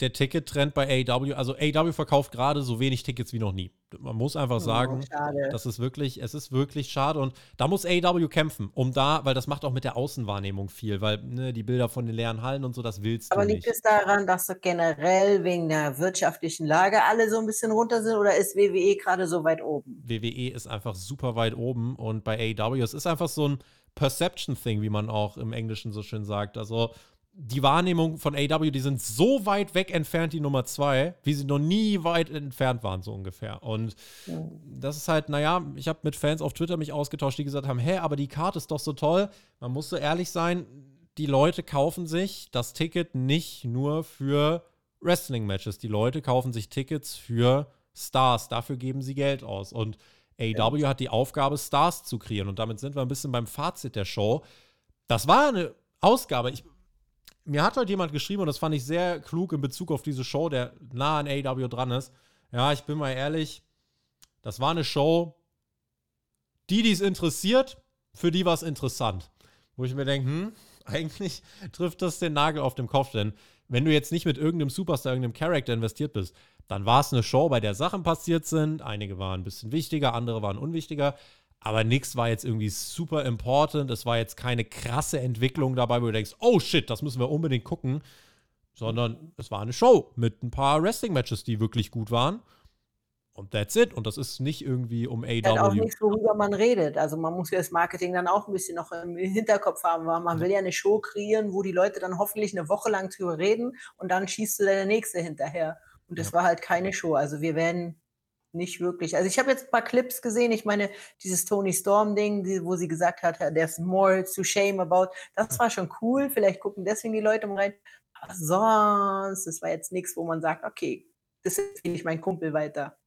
der Tickettrend bei AW, also AW verkauft gerade so wenig Tickets wie noch nie. Man muss einfach sagen, oh, das ist wirklich, es ist wirklich schade und da muss AW kämpfen, um da, weil das macht auch mit der Außenwahrnehmung viel, weil ne, die Bilder von den leeren Hallen und so, das willst Aber du nicht. Aber liegt es daran, dass generell wegen der wirtschaftlichen Lage alle so ein bisschen runter sind oder ist WWE gerade so weit oben? WWE ist einfach super weit oben und bei AW, es ist einfach so ein Perception-Thing, wie man auch im Englischen so schön sagt. Also die Wahrnehmung von AW, die sind so weit weg entfernt, die Nummer zwei, wie sie noch nie weit entfernt waren, so ungefähr. Und das ist halt, naja, ich habe mit Fans auf Twitter mich ausgetauscht, die gesagt haben, hä, aber die Karte ist doch so toll. Man muss so ehrlich sein, die Leute kaufen sich das Ticket nicht nur für Wrestling-Matches. Die Leute kaufen sich Tickets für Stars. Dafür geben sie Geld aus. Und AW ja. hat die Aufgabe, Stars zu kreieren. Und damit sind wir ein bisschen beim Fazit der Show. Das war eine Ausgabe. Ich mir hat heute jemand geschrieben, und das fand ich sehr klug in Bezug auf diese Show, der nah an AW dran ist. Ja, ich bin mal ehrlich, das war eine Show, die, die es interessiert, für die war es interessant. Wo ich mir denke, hm, [LAUGHS] eigentlich trifft das den Nagel auf den Kopf, denn wenn du jetzt nicht mit irgendeinem Superstar, irgendeinem Charakter investiert bist, dann war es eine Show, bei der Sachen passiert sind. Einige waren ein bisschen wichtiger, andere waren unwichtiger. Aber nichts war jetzt irgendwie super important. Es war jetzt keine krasse Entwicklung dabei, wo du denkst, oh shit, das müssen wir unbedingt gucken. Sondern es war eine Show mit ein paar Wrestling-Matches, die wirklich gut waren. Und that's it. Und das ist nicht irgendwie um AW. Halt auch nichts, worüber man redet. Also man muss ja das Marketing dann auch ein bisschen noch im Hinterkopf haben, weil man will ja eine Show kreieren, wo die Leute dann hoffentlich eine Woche lang drüber reden und dann schießt du der nächste hinterher. Und das ja. war halt keine Show. Also wir werden nicht wirklich. Also ich habe jetzt ein paar Clips gesehen. Ich meine, dieses Tony Storm-Ding, wo sie gesagt hat, there's more to shame about, das war schon cool. Vielleicht gucken deswegen die Leute mal rein. Aber sonst, das war jetzt nichts, wo man sagt, okay, das ist nicht mein Kumpel weiter.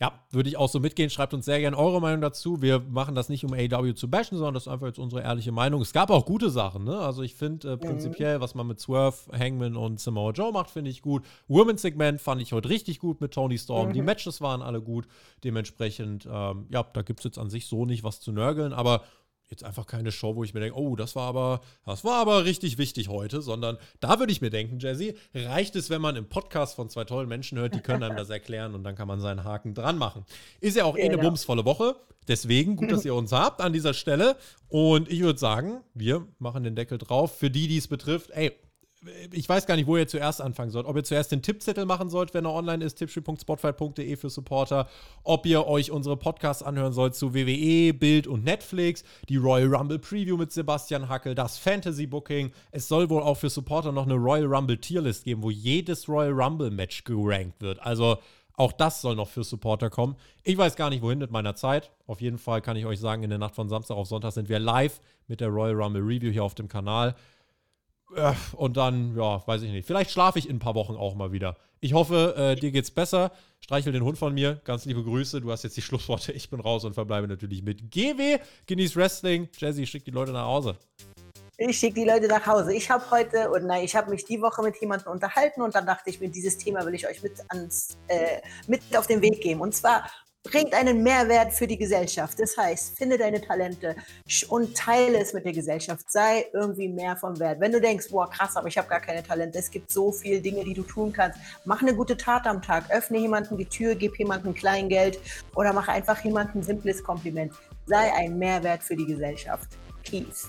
Ja, würde ich auch so mitgehen. Schreibt uns sehr gerne eure Meinung dazu. Wir machen das nicht, um AW zu bashen, sondern das ist einfach jetzt unsere ehrliche Meinung. Es gab auch gute Sachen, ne? Also ich finde äh, mhm. prinzipiell, was man mit Swerve, Hangman und Samoa Joe macht, finde ich gut. Women's Segment fand ich heute richtig gut mit Tony Storm. Mhm. Die Matches waren alle gut. Dementsprechend, ähm, ja, da gibt es jetzt an sich so nicht was zu nörgeln, aber jetzt einfach keine Show, wo ich mir denke, oh, das war aber, das war aber richtig wichtig heute, sondern da würde ich mir denken, Jesse, reicht es, wenn man im Podcast von zwei tollen Menschen hört, die können einem das erklären und dann kann man seinen Haken dran machen. Ist ja auch genau. eh eine genau. bumsvolle Woche, deswegen gut, dass ihr uns habt an dieser Stelle und ich würde sagen, wir machen den Deckel drauf. Für die, die es betrifft, ey, ich weiß gar nicht, wo ihr zuerst anfangen sollt. Ob ihr zuerst den Tippzettel machen sollt, wenn er online ist, tippspiel.spotfight.de für Supporter. Ob ihr euch unsere Podcasts anhören sollt zu WWE, Bild und Netflix, die Royal Rumble Preview mit Sebastian Hackel, das Fantasy Booking. Es soll wohl auch für Supporter noch eine Royal Rumble Tierlist geben, wo jedes Royal Rumble Match gerankt wird. Also auch das soll noch für Supporter kommen. Ich weiß gar nicht, wohin mit meiner Zeit. Auf jeden Fall kann ich euch sagen, in der Nacht von Samstag auf Sonntag sind wir live mit der Royal Rumble Review hier auf dem Kanal. Und dann, ja, weiß ich nicht. Vielleicht schlafe ich in ein paar Wochen auch mal wieder. Ich hoffe, äh, dir geht's besser. Streichel den Hund von mir. Ganz liebe Grüße. Du hast jetzt die Schlussworte. Ich bin raus und verbleibe natürlich mit GW. Genieß Wrestling. Jesse, schick die Leute nach Hause. Ich schicke die Leute nach Hause. Ich habe heute, und nein, ich habe mich die Woche mit jemandem unterhalten und dann dachte ich mir, dieses Thema will ich euch mit, ans, äh, mit auf den Weg geben. Und zwar bringt einen Mehrwert für die Gesellschaft. Das heißt, finde deine Talente und teile es mit der Gesellschaft. Sei irgendwie mehr vom Wert. Wenn du denkst, boah, krass, aber ich habe gar keine Talente, es gibt so viele Dinge, die du tun kannst. Mach eine gute Tat am Tag. Öffne jemanden die Tür, gib jemandem Kleingeld oder mach einfach jemandem ein simples Kompliment. Sei ein Mehrwert für die Gesellschaft. Peace.